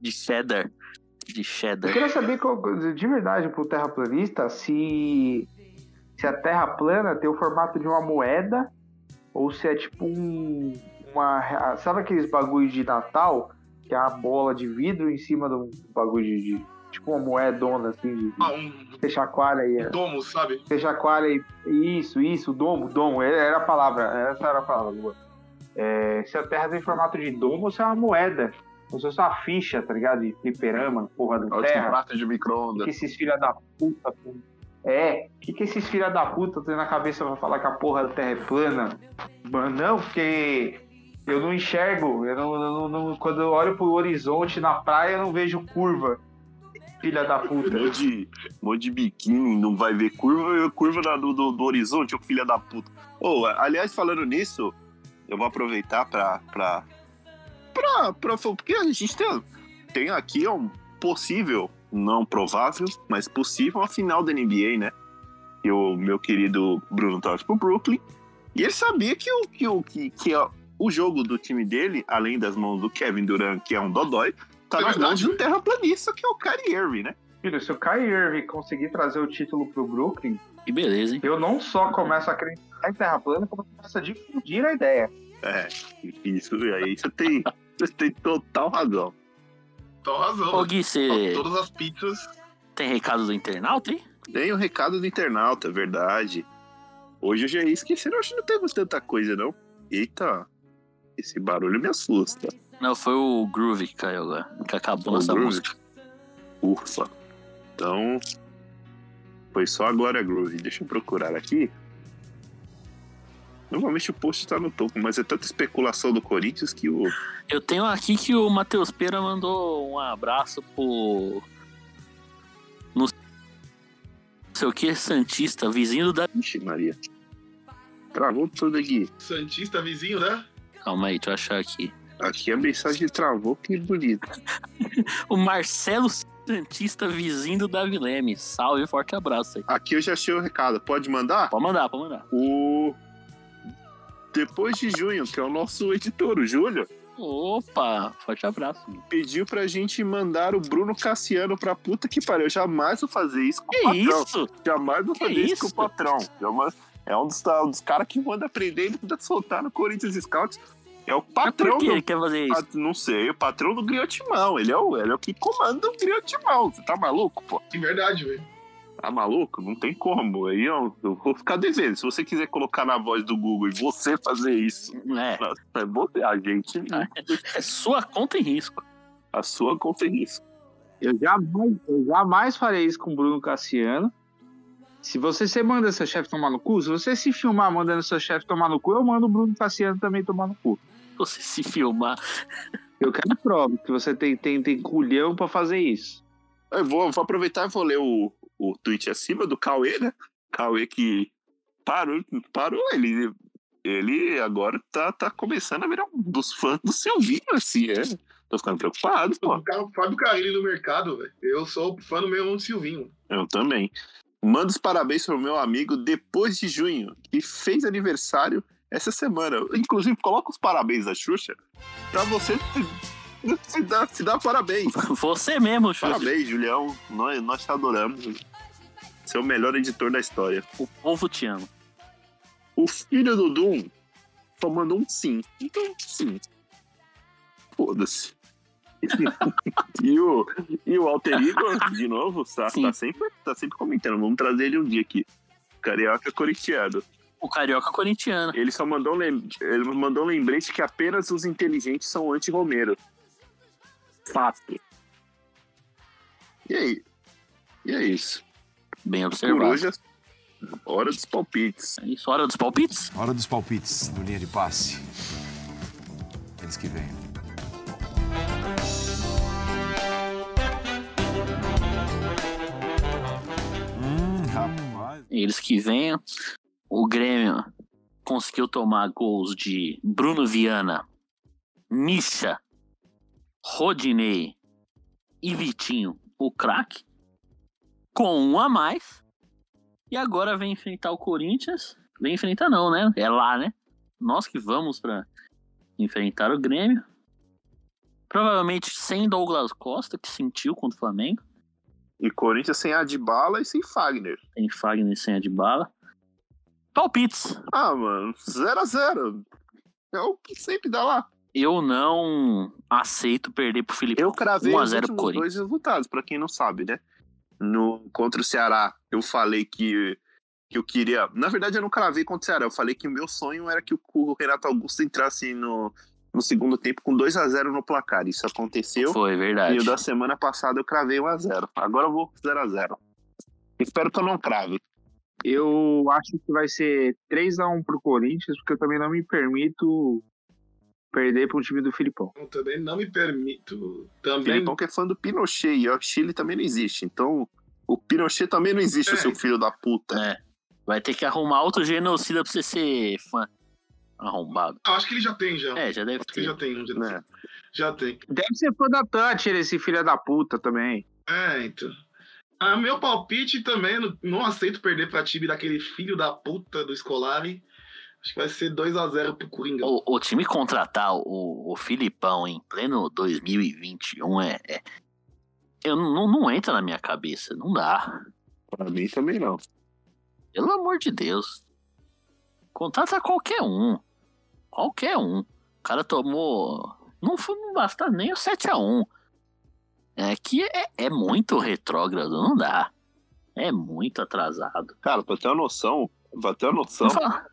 De cheddar. De Eu cheddar. queria saber qual- de verdade pro terraplanista se se a Terra plana tem o formato de uma moeda ou se é tipo um uma sabe aqueles bagulho de Natal que é a bola de vidro em cima do bagulho de, de- tipo uma moedona assim de, Ah, um você chacoalha aí, domo, sabe? você chacoalha e isso, isso, domo, domo, era a palavra, essa era a palavra. Lua. É, se a Terra tem formato de domo, você é uma moeda. Como se fosse uma ficha, tá ligado? De fliperama, porra do Terra. de O que micro-ondas. esses filha da puta. É, o que, que esses filha da puta têm na cabeça pra falar que a porra da terra é plana? Mano, não, porque eu não enxergo. Eu não, não- quando eu olho pro horizonte na praia, eu não vejo curva. Filha da puta. Mó de, de biquíni, não vai ver curva, curva na- do, do, do horizonte, ô filha da puta. Ô, aliás, falando nisso, eu vou aproveitar pra. pra, pra, pra porque a gente tem, tem aqui um possível, não provável, mas possível, uma final da NBA, né? E o meu querido Bruno torce pro Brooklyn. E ele sabia que o, que, o, que, que ó, o jogo do time dele, além das mãos do Kevin Durant, que é um dodói, tá É nas mãos verdade. de um terraplanista, que é o Kyrie Irving, né? Filho, se o Kyrie Irving conseguir trazer o título pro Brooklyn, Que beleza, hein? eu não só começo a acreditar em terra plana, como começo a difundir a ideia. É, isso aí você tem, você tem total razão. Então razão. Ô Gui, você Todas as pizzas. tem recado do internauta, hein? Tem o recado do internauta, é verdade. Hoje eu já ia esquecer, eu acho que não temos tanta coisa, não. Eita, esse barulho me assusta. Não, foi o Groove que caiu agora, que acabou O nossa Groove? música. Ufa. Então, foi só a Glória Groove. Deixa eu procurar aqui. Normalmente o post tá no topo, mas é tanta especulação do Corinthians que o. Eu tenho aqui que o Matheus Pera mandou um abraço pro. No sei o que, Santista, vizinho da. Ixi, Maria. Travou tudo aqui. Santista vizinho, né? Calma aí, deixa eu achar aqui. Aqui a mensagem travou, que bonito. [LAUGHS] O Marcelo Santista, vizinho do Davi Leme. Salve, forte abraço aí. Aqui eu já achei o recado. Pode mandar? Pode mandar, pode mandar. O. Depois de junho, que é o nosso editor, o Júlio, Opa, forte abraço. pediu pra gente mandar o Bruno Cassiano pra puta que pariu. Eu jamais vou fazer isso com o Que patrão. isso? Jamais vou fazer isso, isso? com o patrão. Jamais- É um dos, um dos caras que manda aprender e manda soltar no Corinthians Scouts. É o Mas patrão por que do ele quer fazer isso? Não sei, o patrão do Griotimão. Ele é o, ele é o que comanda o Griotimão. Você tá maluco, pô? De verdade, velho. Tá maluco? Não tem como. Aí eu, eu vou ficar devendo. Se você quiser colocar na voz do Google e você fazer isso, É, nossa, é bom, a gente. é sua conta em risco. A sua conta é isso. Eu jamais, eu jamais farei isso com o Bruno Cassiano. Se você, você manda seu chefe tomar no cu, se você se filmar mandando seu chefe tomar no cu, eu mando o Bruno Cassiano também tomar no cu. Você se filmar. Eu quero prova que você tem, tem, tem culhão pra fazer isso. Eu vou, vou aproveitar e vou ler o, o tweet acima do Cauê, né? Cauê que parou, parou ele. Ele agora tá, tá começando a virar um dos fãs do Silvinho, assim, é. Tô ficando preocupado, pô. O Fábio Carille no mercado, velho. Eu sou fã do meu Silvinho. Eu também. Manda os parabéns pro meu amigo depois de junho, que fez aniversário essa semana. Inclusive, coloca os parabéns da Xuxa pra você [LAUGHS] se, dar, se dar parabéns. Você mesmo, Xuxa. Parabéns, Julião. Nós, nós te adoramos. Você é o melhor editor da história. O povo te ama. O filho do Doom só mandou um sim. Então, sim. Foda-se. [LAUGHS] e, o, e o Alter Igor, de novo, tá, tá, sempre, tá sempre comentando. Vamos trazer ele um dia aqui. Carioca corintiano. O carioca corintiano. Ele só mandou ele mandou um lembrete que apenas os inteligentes são anti-Romero. Fácil. E aí? E é isso. Bem Por observado. hoje, é hora dos palpites. É isso, hora dos palpites? Hora dos palpites no linha de passe. Eles que vêm. Hum, rapaz. Eles que venham. O Grêmio conseguiu tomar gols de Bruno Viana, Misha, Rodinei e Vitinho, o craque, com um a mais. E agora vem enfrentar o Corinthians. Vem enfrentar não, né? É lá, né? Nós que vamos para enfrentar o Grêmio. Provavelmente sem Douglas Costa, que sentiu contra o Flamengo. E Corinthians sem Adbala e sem Fagner. Tem Fagner sem a de bala. Palpites. Ah, mano, 0x0. É o que sempre dá lá. Eu não aceito perder pro Felipe. Eu cravei 1 a os 0 pro últimos Corinthians. dois resultados, pra quem não sabe, né? No, contra o Ceará, eu falei que, que eu queria... Na verdade, eu não cravei contra o Ceará. Eu falei que o meu sonho era que o, Renato Augusto entrasse no, no segundo tempo com 2 a 0 no placar. Isso aconteceu. Foi, E verdade. o da semana passada eu cravei 1x0. Agora eu vou 0x0. Espero que eu não crave. Eu acho que vai ser 3x1 pro Corinthians, porque eu também não me permito perder pro time do Filipão. Eu também não me permito. Também. Filipão que é fã do Pinochet e o Chile também não existe. Então, o Pinochet também não existe, É. seu filho da puta. É. Vai ter que arrumar outro genocida pra você ser fã. Arrombado. Ah, acho que ele já tem, já. É, já deve Acho que ele já ter. tem. Já, Né? já tem. Deve ser fã da Toucher, esse filho da puta também. É, então. Ah, meu palpite também, não, não aceito perder pra time daquele filho da puta do Scolari. Acho que vai ser 2x0 pro Coringa. O, o time contratar o, o Filipão em pleno 2021 é. é- eu não, não entra na minha cabeça. Não dá. Pra mim também não. Pelo amor de Deus. Contrata qualquer um. Qualquer um. O cara tomou. Não, foi, não basta nem o 7x1. É que é, é muito retrógrado, não dá. É muito atrasado. Cara, pra ter uma noção, Pra ter uma noção, Fala.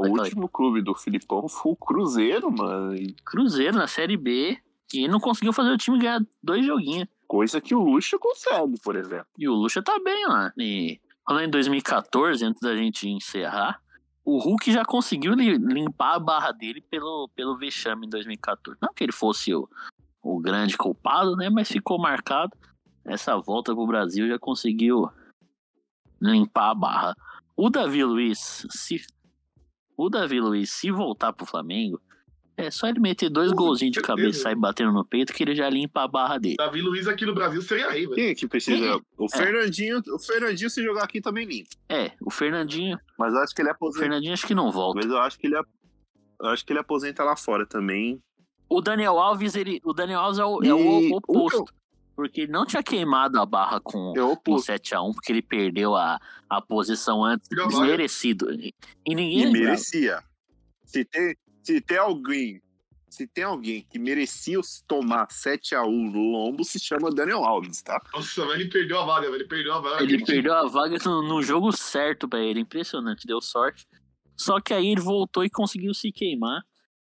O último clube do Filipão foi o Cruzeiro, mano. Cruzeiro na Série B. E não conseguiu fazer o time ganhar dois joguinhos. Coisa que o Lucha consegue, por exemplo. E o Lucha tá bem lá. E falando em 2014, antes da gente encerrar, o Hulk já conseguiu li- limpar a barra dele pelo, pelo vexame em 2014. Não que ele fosse o, o grande culpado, né? Mas ficou marcado. Essa volta pro Brasil já conseguiu limpar a barra. O Davi Luiz, se. O Davi Luiz, se voltar pro Flamengo, é só ele meter dois golzinhos de cabeça e sair batendo no peito que ele já limpa a barra dele. Davi Luiz aqui no Brasil seria rei, velho. Quem é que precisa? O É. Fernandinho, o Fernandinho, se jogar aqui, também limpa. É, o Fernandinho. Mas eu acho que ele O aposenta. Fernandinho acho que não volta. Mas eu acho que ele, eu acho que ele aposenta lá fora também. O Daniel Alves, ele, o Daniel Alves é o, é E o o oposto. Porque ele não tinha queimado a barra com o o oposto. 7x1, porque ele perdeu a, a posição antes. Vaga. Desmerecido. E e ninguém E merecia. Se tem, se tem alguém. Se tem alguém que merecia tomar 7x1 no lombo, se chama Daniel Alves, tá? Nossa, velho, ele perdeu a vaga. Ele perdeu a vaga. Ele perdeu a vaga no, no jogo certo pra ele. Impressionante, deu sorte. Só que aí ele voltou e conseguiu se queimar.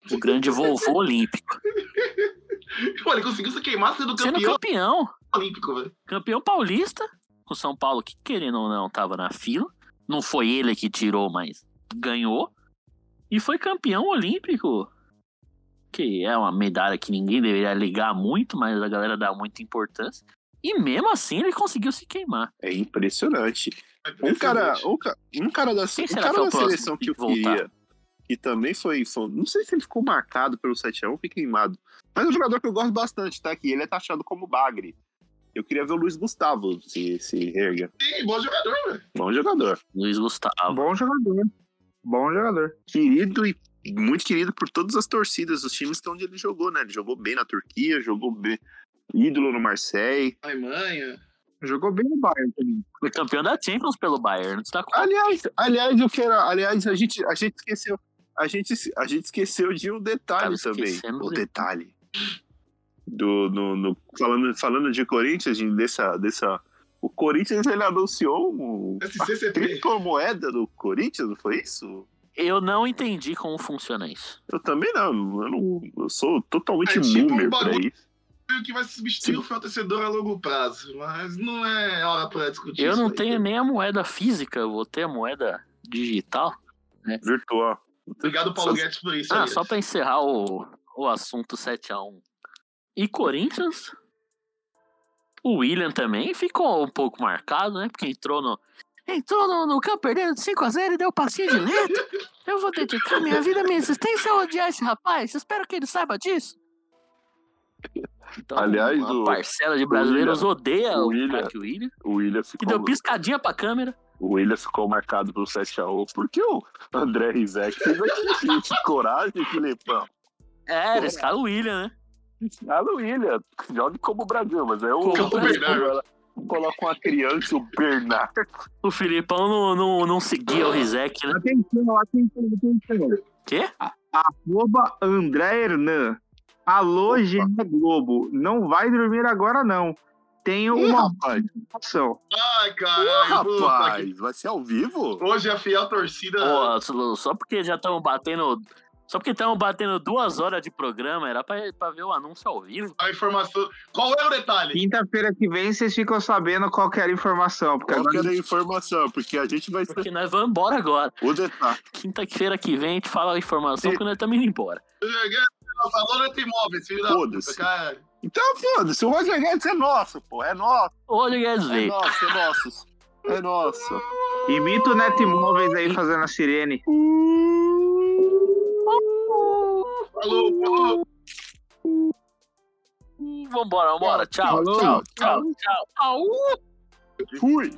O grande vovô olímpico. [LAUGHS] [LAUGHS] Pô, ele conseguiu se queimar sendo Sendo campeão campeão. olímpico, velho. campeão paulista, com São Paulo, que querendo ou não, tava na fila. Não foi ele que tirou, mas ganhou. E foi campeão olímpico. Que é uma medalha que ninguém deveria ligar muito, mas a galera dá muita importância. E mesmo assim ele conseguiu se queimar. É impressionante. É Um cara, impressionante. um, um cara da, um cara que é o da seleção que que eu voltar? queria, que também foi, foi- Não sei se ele ficou marcado pelo 7x1 foi queimado. Mas é um jogador que eu gosto bastante, tá? Que ele é taxado como bagre. Eu queria ver o Luiz Gustavo se, se erga. Sim, bom jogador, velho. Bom jogador. Luiz Gustavo. Bom jogador. Bom jogador. Querido e muito querido por todas as torcidas dos times que é onde ele jogou, né? Ele jogou bem na Turquia, jogou bem. Ídolo no Marseille. Alemanha. Jogou bem no Bayern também. Foi campeão da Champions pelo Bayern. Tá com... Aliás, aliás, eu quero. Aliás, a gente, a gente esqueceu. A gente, a gente esqueceu de um detalhe Tava também. O detalhe. Do, no, no- falando, falando de Corinthians, gente, dessa, dessa. O Corinthians ele anunciou um, a criptomoeda do Corinthians, não foi isso? Eu não entendi como funciona isso. Eu também não. Eu, não, eu sou totalmente É tipo um boomer pra bagulho- isso. que vai substituir o fornecedor a longo prazo, mas não é hora pra discutir Eu isso não aí. tenho nem a moeda física, eu vou ter a moeda digital. Virtual. Obrigado, Paulo Só- Guedes, por isso. Ah, aí. só pra encerrar o, o assunto 7x1. E Corinthians? O William também ficou um pouco marcado, né? Porque entrou no. Entrou no, no campo perdendo de 5x0 e deu passinho de letra. Eu vou dedicar minha vida, minha existência a odiar esse rapaz. Espero que ele saiba disso. Então, Aliás, uma o- parcela de brasileiros odeia o o, William- craque William. O William Que ficou. deu piscadinha pra câmera. O William ficou marcado pelo 7x1 porque o André Rizek fez aquele chute. Coragem, Filipão. É, era esse cara o William, né? Ah, no William, jogue como o Brasil, mas é o. Como o Bernardo. Coloca uma criança, o Bernardo. O Filipão não, não, não seguia o Rizek, né? Atenção, atenção, atenção. Quê? Arroba André Hernan. Alô, Opa. GE Globo. Não vai dormir agora, não. Tenho Ih, uma rapaz, informação. Ai, caralho. rapaz, vai ser ao vivo? Hoje a fiel torcida. Pô, só- porque já estamos batendo. Só porque estamos batendo duas horas de programa, era pra, pra ver o anúncio ao vivo. A informação. Qual é o detalhe? Quinta-feira que vem vocês ficam sabendo qual que era a informação. Porque Qual que agora era a informação? Porque a gente vai ser Porque nós vamos embora agora. o detalhe. Quinta-feira que vem a gente fala a informação Sim. que nós estamos indo embora. Falou Neto Imóveis, filho da Foda-se. puta, cara. Então, foda-se, o Roger Guedes é nosso, pô. É nosso, O Rodrigues é veio. nosso, é nosso. É nosso. imita o Neto Imóveis aí fazendo a sirene. Falou, falou. Vambora, vambora. Tchau, Falou. tchau, tchau, tchau. Au! Fui.